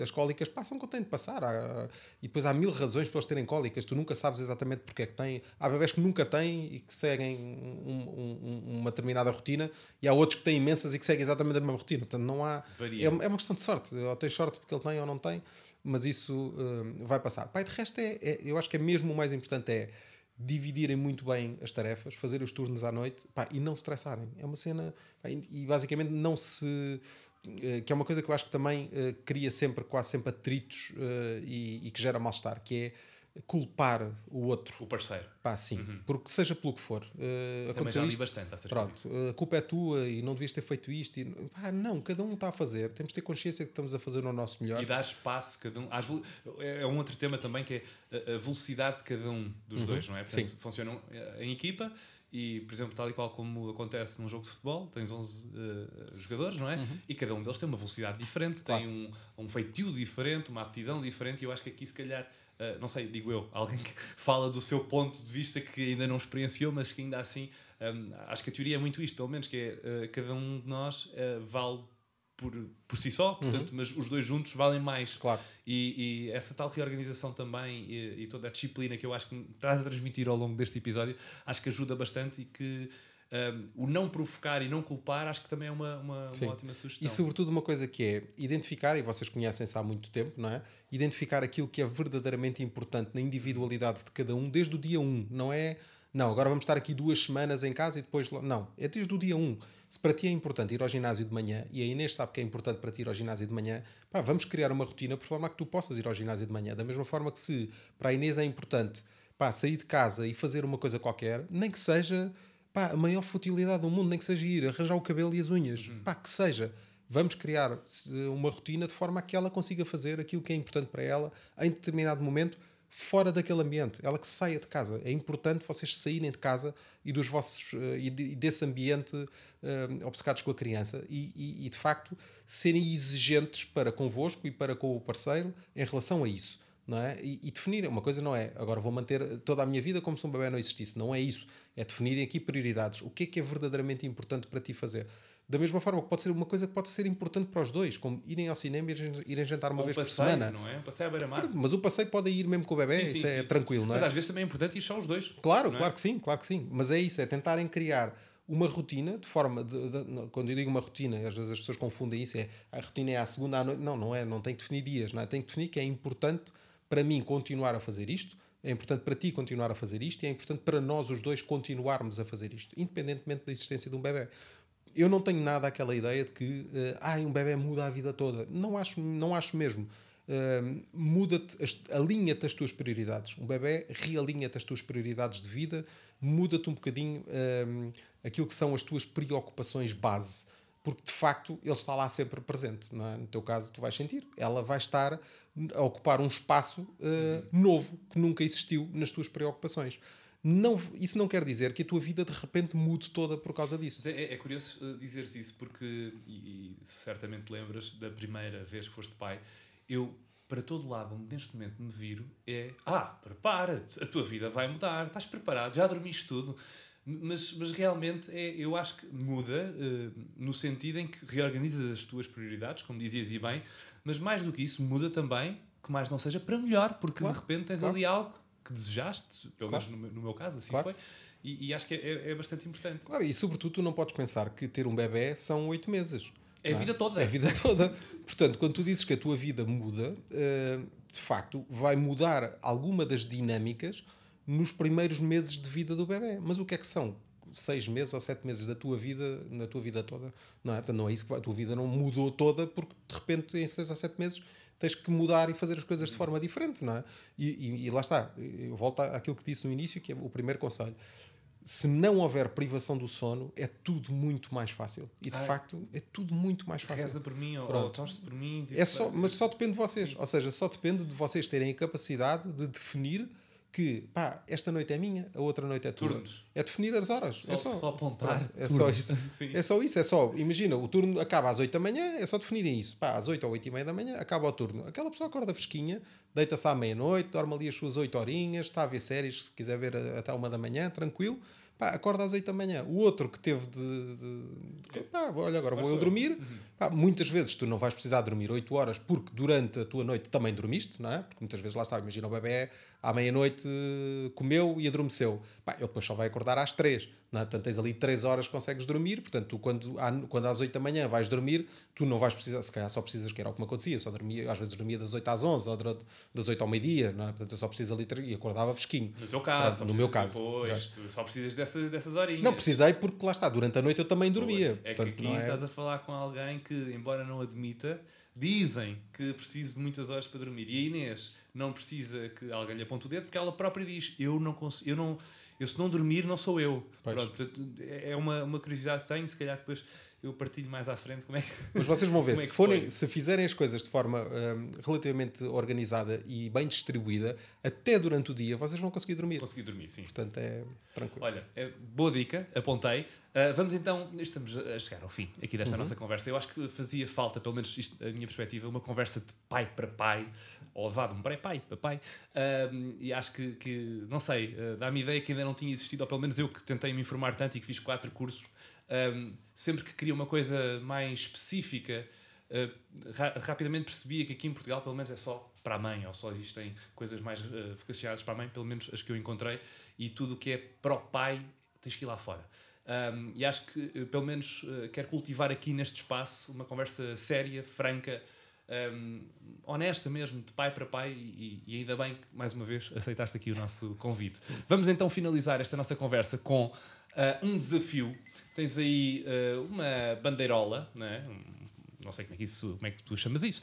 as cólicas passam quando têm de passar. Há, e depois há mil razões para eles terem cólicas. Tu nunca sabes exatamente porque é que têm. Há bebés que nunca têm e que seguem um, um, uma determinada rotina, e há outros que têm imensas e que seguem exatamente a mesma rotina. Portanto, não há. É, é, uma questão de sorte. Ou tens sorte porque ele tem ou não tem, mas isso uh, vai passar. Pai, de resto, é, é, eu acho que é mesmo o mais importante é dividirem muito bem as tarefas, fazer os turnos à noite pá, e não se estressarem. É uma cena. Pá, e basicamente não se. Uh, que é uma coisa que eu acho que também uh, cria sempre, quase sempre atritos uh, e, e, que gera mal-estar, que é culpar o outro. O parceiro. Pá, sim. Uhum. Porque seja pelo que for. Uh, Também já li isto, bastante acerca Pronto, disso. a culpa é tua e não devias ter feito isto. E, pá, não, cada um está a fazer. Temos de ter consciência que estamos a fazer o nosso melhor. E dar espaço cada um. É, é um outro tema também que é a velocidade de cada um dos uhum. dois, não é? Portanto, sim. funcionam eh, em equipa e, por exemplo, tal e qual como acontece num jogo de futebol, tens 11 uh, eh, jogadores, não é? Uhum. E cada um deles tem uma velocidade diferente, claro. tem um, um feitio diferente, uma aptidão diferente, e eu acho que aqui, se calhar, uh, não sei, digo eu, alguém que fala do seu ponto de vista que ainda não experienciou, mas que ainda assim, um, acho que a teoria é muito isto, pelo menos, que é uh, cada um de nós vale por, por si só, portanto, uhum. mas os dois juntos valem mais. Claro. E, e essa tal reorganização também e, e, toda a disciplina que eu acho que traz a transmitir ao longo deste episódio, acho que ajuda bastante e que um, o não provocar e não culpar, acho que também é uma, uma, uma, ótima sugestão. E sobretudo uma coisa que é identificar, e vocês conhecem-se há muito tempo, não é? Identificar aquilo que é verdadeiramente importante na individualidade de cada um desde o dia 1, não é? Não, agora vamos estar aqui duas semanas em casa e depois. Não, é desde o dia 1. Se para ti é importante ir ao ginásio de manhã, e a Inês sabe que é importante para ti ir ao ginásio de manhã, pá, vamos criar uma rotina por forma a que tu possas ir ao ginásio de manhã. Da mesma forma que se para a Inês é importante pá, sair de casa e fazer uma coisa qualquer, nem que seja pá, a maior futilidade do mundo, nem que seja ir arranjar o cabelo e as unhas, uhum. pá, que seja. Vamos criar uma rotina de forma a que ela consiga fazer aquilo que é importante para ela em determinado momento fora daquele ambiente, ela que saia de casa. É importante vocês saírem de casa e dos vossos uh, e, de, desse ambiente uh, obcecados com a criança e, e, e, de facto serem exigentes para convosco e para com o parceiro em relação a isso. Não é? E, e definirem, uma coisa não é agora vou manter toda a minha vida como se um bebê não existisse, não é isso, é definirem aqui prioridades. O que é que é verdadeiramente importante para ti fazer? Da mesma forma que pode ser uma coisa que pode ser importante para os dois, como irem ao cinema e irem jantar uma Ou vez passeio, por semana. Não é? Um passeio à beira-mar. Mas o passeio pode ir mesmo com o bebê, sim, sim, isso é sim. tranquilo, não é? Mas às vezes também é importante ir só os dois. Claro, é? claro que sim, claro que sim. Mas é isso, é tentarem criar uma rotina de forma de, de, de, quando eu digo uma rotina às vezes as pessoas confundem isso é a rotina é à segunda à noite não não é não tem que definir dias não é tem que definir que é importante para mim continuar a fazer isto é importante para ti continuar a fazer isto e é importante para nós os dois continuarmos a fazer isto independentemente da existência de um bebê eu não tenho nada aquela ideia de que uh, ah, um bebê muda a vida toda. Não acho, não acho mesmo. Uh, muda-te, alinha-te as tuas prioridades. Um bebê realinha-te as tuas prioridades de vida, muda-te um bocadinho uh, aquilo que são as tuas preocupações base. Porque de facto ele está lá sempre presente. É? No teu caso, tu vais sentir. Ela vai estar a ocupar um espaço uh, novo que nunca existiu nas tuas preocupações não, isso não quer dizer que a tua vida de repente mude toda por causa disso. É, é curioso uh, dizeres isso, porque, e, e, certamente lembras da primeira vez que foste pai, eu, para todo lado onde neste momento me viro, é: ah, prepara-te, a tua vida vai mudar, estás preparado, já dormiste tudo. Mas, mas realmente é, eu acho que muda uh, no sentido em que reorganizas as tuas prioridades, como dizias e bem, mas mais do que isso, muda também que mais não seja para melhor, porque claro, de repente tens claro. ali algo que desejaste, pelo claro. menos no, no, meu caso, assim claro. foi. E, e, acho que é, é, é, bastante importante. Claro, e sobretudo tu não podes pensar que ter um bebê são oito meses. É a vida toda. É a vida toda. Portanto, quando tu dizes que a tua vida muda, eh, de facto, vai mudar alguma das dinâmicas nos primeiros meses de vida do bebê. Mas o que é que são? seis meses ou sete meses da tua vida, na tua vida toda. Não é? Portanto, não é isso que vai, a tua vida não mudou toda porque de repente em seis ou sete meses tens que mudar e fazer as coisas de forma diferente, não é? E, e, e lá está, eu volto àquilo que disse no início, que é o primeiro conselho. Se não houver privação do sono, é tudo muito mais fácil. E de Ai. facto, é tudo muito mais fácil. Reza por mim ou, ou Pronto. torce por mim. tipo, É só, mas só depende de vocês. Ou seja, só depende de vocês terem a capacidade de definir que pá, esta noite é minha, a outra noite é tua. Turnos. É definir as horas. Só, é só, só apontar. É turnos. só isso. Sim. É só isso, é só. Imagina, o turno acaba às 8 da manhã, é só definirem isso. Pá, às 8 ou 8 e meia da manhã acaba o turno. Aquela pessoa acorda fresquinha, deita-se à meia-noite, dorme ali as suas 8 horinhas, está a ver séries, se quiser ver até uma da manhã, tranquilo. Pá, acorda às 8 da manhã. O outro que teve de. de, de pá, olha, agora vou eu dormir. Pá, muitas vezes tu não vais precisar dormir 8 horas porque durante a tua noite também dormiste, não é? Porque muitas vezes lá está, imagina o bebê à meia-noite comeu e adormeceu. Pá, ele depois só vai acordar às 3. Não é? Portanto, tens ali 3 horas que consegues dormir. Portanto, tu quando, quando às 8 da manhã vais dormir, tu não vais precisar, se calhar só precisas, que era o que me acontecia, só dormia, às vezes dormia das 8 às 11 ou da- das 8 ao meio-dia, é? Portanto, eu só preciso ali e acordava fresquinho. No teu caso. No meu caso. Pois, tu só precisas dessas, dessas horinhas. Não precisei porque lá está, durante a noite eu também dormia. É que Portanto, aqui não é- estás a falar com alguém que, embora não admita, dizem que preciso de muitas horas para dormir. E a Inês não precisa que alguém lhe aponte o dedo porque ela própria diz: Eu não consigo, eu não. Eu, se não dormir, não sou eu. Pronto, portanto, é uma, uma curiosidade que tenho. Se calhar depois eu partilho mais à frente como é que. Mas vocês vão ver, é se, que forem, se fizerem as coisas de forma hum, relativamente organizada e bem distribuída, até durante o dia vocês vão conseguir dormir. Consegui dormir, sim. Portanto, é tranquilo. Olha, é boa dica, apontei. Ah, vamos então, estamos a chegar ao fim aqui desta nossa conversa. Eu acho que fazia falta, pelo menos isto, a minha perspectiva, uma conversa de pai para pai, ou de um para pai para pai. Ah, e acho que, que não sei, ah, dá-me ideia que ainda não tinha existido, ou pelo menos eu que tentei me informar tanto e que fiz quatro cursos, ah, sempre que queria uma coisa mais específica, ah, ra- rapidamente percebia que aqui em Portugal, pelo menos, é só para a mãe, ou só existem coisas mais ah, vocacionadas para a mãe, pelo menos as que eu encontrei, e tudo o que é para o pai tens que ir lá fora. Um, e acho que, eh, pelo menos, eh, quero cultivar aqui neste espaço uma conversa séria, franca, um, honesta mesmo, de pai para pai, e, e ainda bem que, mais uma vez, aceitaste aqui o nosso convite. Vamos então finalizar esta nossa conversa com ah, um desafio. Tens aí ah, uma bandeirola, não é? Um- não sei como é que, isso, como é que tu chamas isso,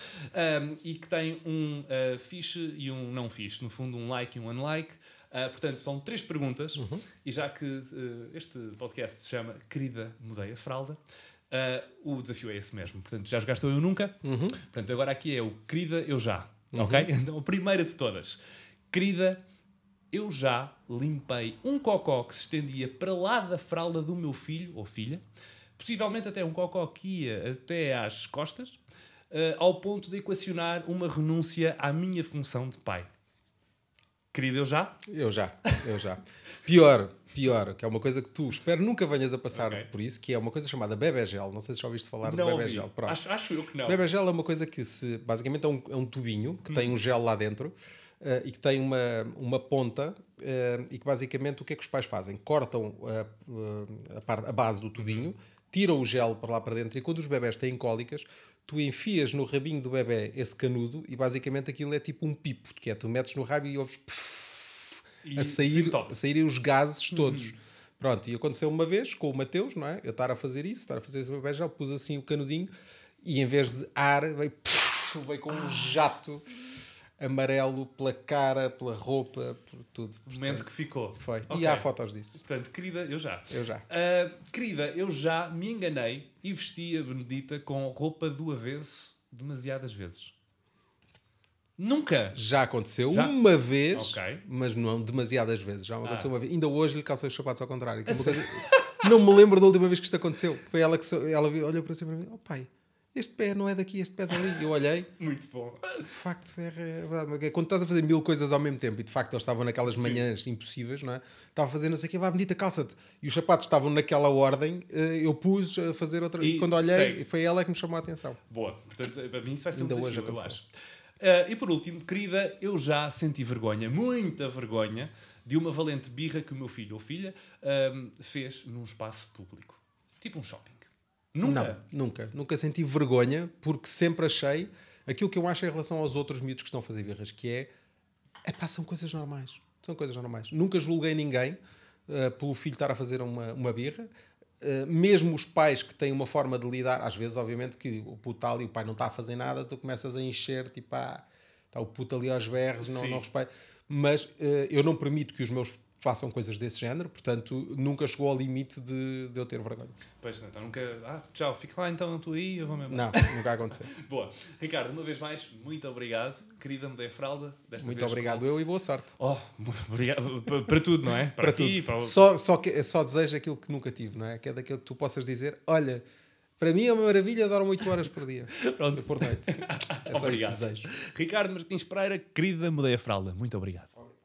um, e que tem um uh, fixe e um não fixe, no fundo um like e um unlike. Uh, portanto, são três perguntas, e já que uh, este podcast se chama Querida Mudei a Fralda, uh, o desafio é esse mesmo. Portanto, já jogaste o Eu Nunca? Portanto, agora aqui é o Querida Eu Já, ok? Então, a primeira de todas. Querida, eu já limpei um cocó que se estendia para lá da fralda do meu filho ou filha, possivelmente até um cocó que ia até às costas, eh, ao ponto de equacionar uma renúncia à minha função de pai. Querido, eu já? Eu já, eu já. Pior, pior, que é uma coisa que tu espero nunca venhas a passar Ok. por isso, que é uma coisa chamada bebegel. Não sei se já ouviste falar não de bebegel. Pronto. Acho, acho eu que não. Bebegel é uma coisa que se, basicamente é um, é um tubinho que tem um gel lá dentro e que tem uma, uma ponta eh, e que basicamente o que é que os pais fazem? Cortam eh, eh, a, parte, a base do tubinho, tiram o gel para lá para dentro e quando os bebés têm cólicas, tu enfias no rabinho do bebê esse canudo e basicamente aquilo é tipo um pipo, que é tu metes no rabo e ouves E a sair, a saírem os gases todos. Pronto, e aconteceu uma vez com o Mateus, não é? Eu estar a fazer isso, estar a fazer esse bebê já pus assim o canudinho e em vez de ar, veio, veio com um jato amarelo pela cara, pela roupa, por tudo. Momento que ficou. Foi. Ok. E há fotos disso. Portanto, querida, eu já. Eu já. Ah, querida, eu já me enganei e vesti a Benedita com roupa do avesso demasiadas vezes. Nunca! Já aconteceu Já? uma vez, Ok. mas não demasiadas vezes. Já me aconteceu Ah. uma vez. Ainda hoje lhe calcei os sapatos ao contrário. coisa- Não me lembro da última vez que isto aconteceu. Foi ela que so- ela olhou para cima para mim: Oh pai, este pé não é daqui, este pé é dali. Eu olhei, Muito bom. de facto, é, verdade. Quando estás a fazer mil coisas ao mesmo tempo e de facto eles estavam naquelas Sim. manhãs impossíveis, não é? Estava a fazer não sei o que, vá, Benedita, calça-te. E os sapatos estavam naquela ordem, eh, eu pus a fazer outra. E, E quando olhei, segue. foi ela que me chamou a atenção. Boa. Portanto, para mim isso vai ser Ainda um hoje desafio, eu aconteceu. acho. Ah, e por último, querida, eu já senti vergonha, muita vergonha, de uma valente birra que o meu filho ou filha ahm, fez num espaço público. Tipo um shopping. Nunca. Não, nunca. Nunca senti vergonha porque sempre achei aquilo que eu acho em relação aos outros miúdos que estão a fazer birras, que é, é pá, são coisas normais. São coisas normais. Nunca julguei ninguém uh, pelo filho estar a fazer uma, uma birra. Uh, mesmo os pais que têm uma forma de lidar, às vezes, obviamente, que o puto está ali, o pai não está a fazer nada, tu começas a encher, tipo, ah, está o puto ali aos berros, não, Sim. não respeita. Mas uh, eu não permito que os meus façam coisas desse género, portanto, nunca chegou ao limite de, de eu ter vergonha. Pois, então nunca. Ah, tchau, fica lá então tu aí, eu vou mesmo. Não, nunca aconteceu. Boa. Ricardo, uma vez mais, muito obrigado. Querida Mudei a Fralda. Desta Muito vez obrigado, com- eu e boa sorte. Oh, obrigado. Para- Para tudo, não é? Para, ti, tudo. para o... Só, só, que, só desejo aquilo que nunca tive, não é? Que é daquilo que tu possas dizer: olha, para mim é uma maravilha, dormo 8 horas por dia. Pronto. Por noite. É só Obrigado. isso que desejo. Ricardo Martins Pereira, querida Mudei a Fralda. Muito obrigado.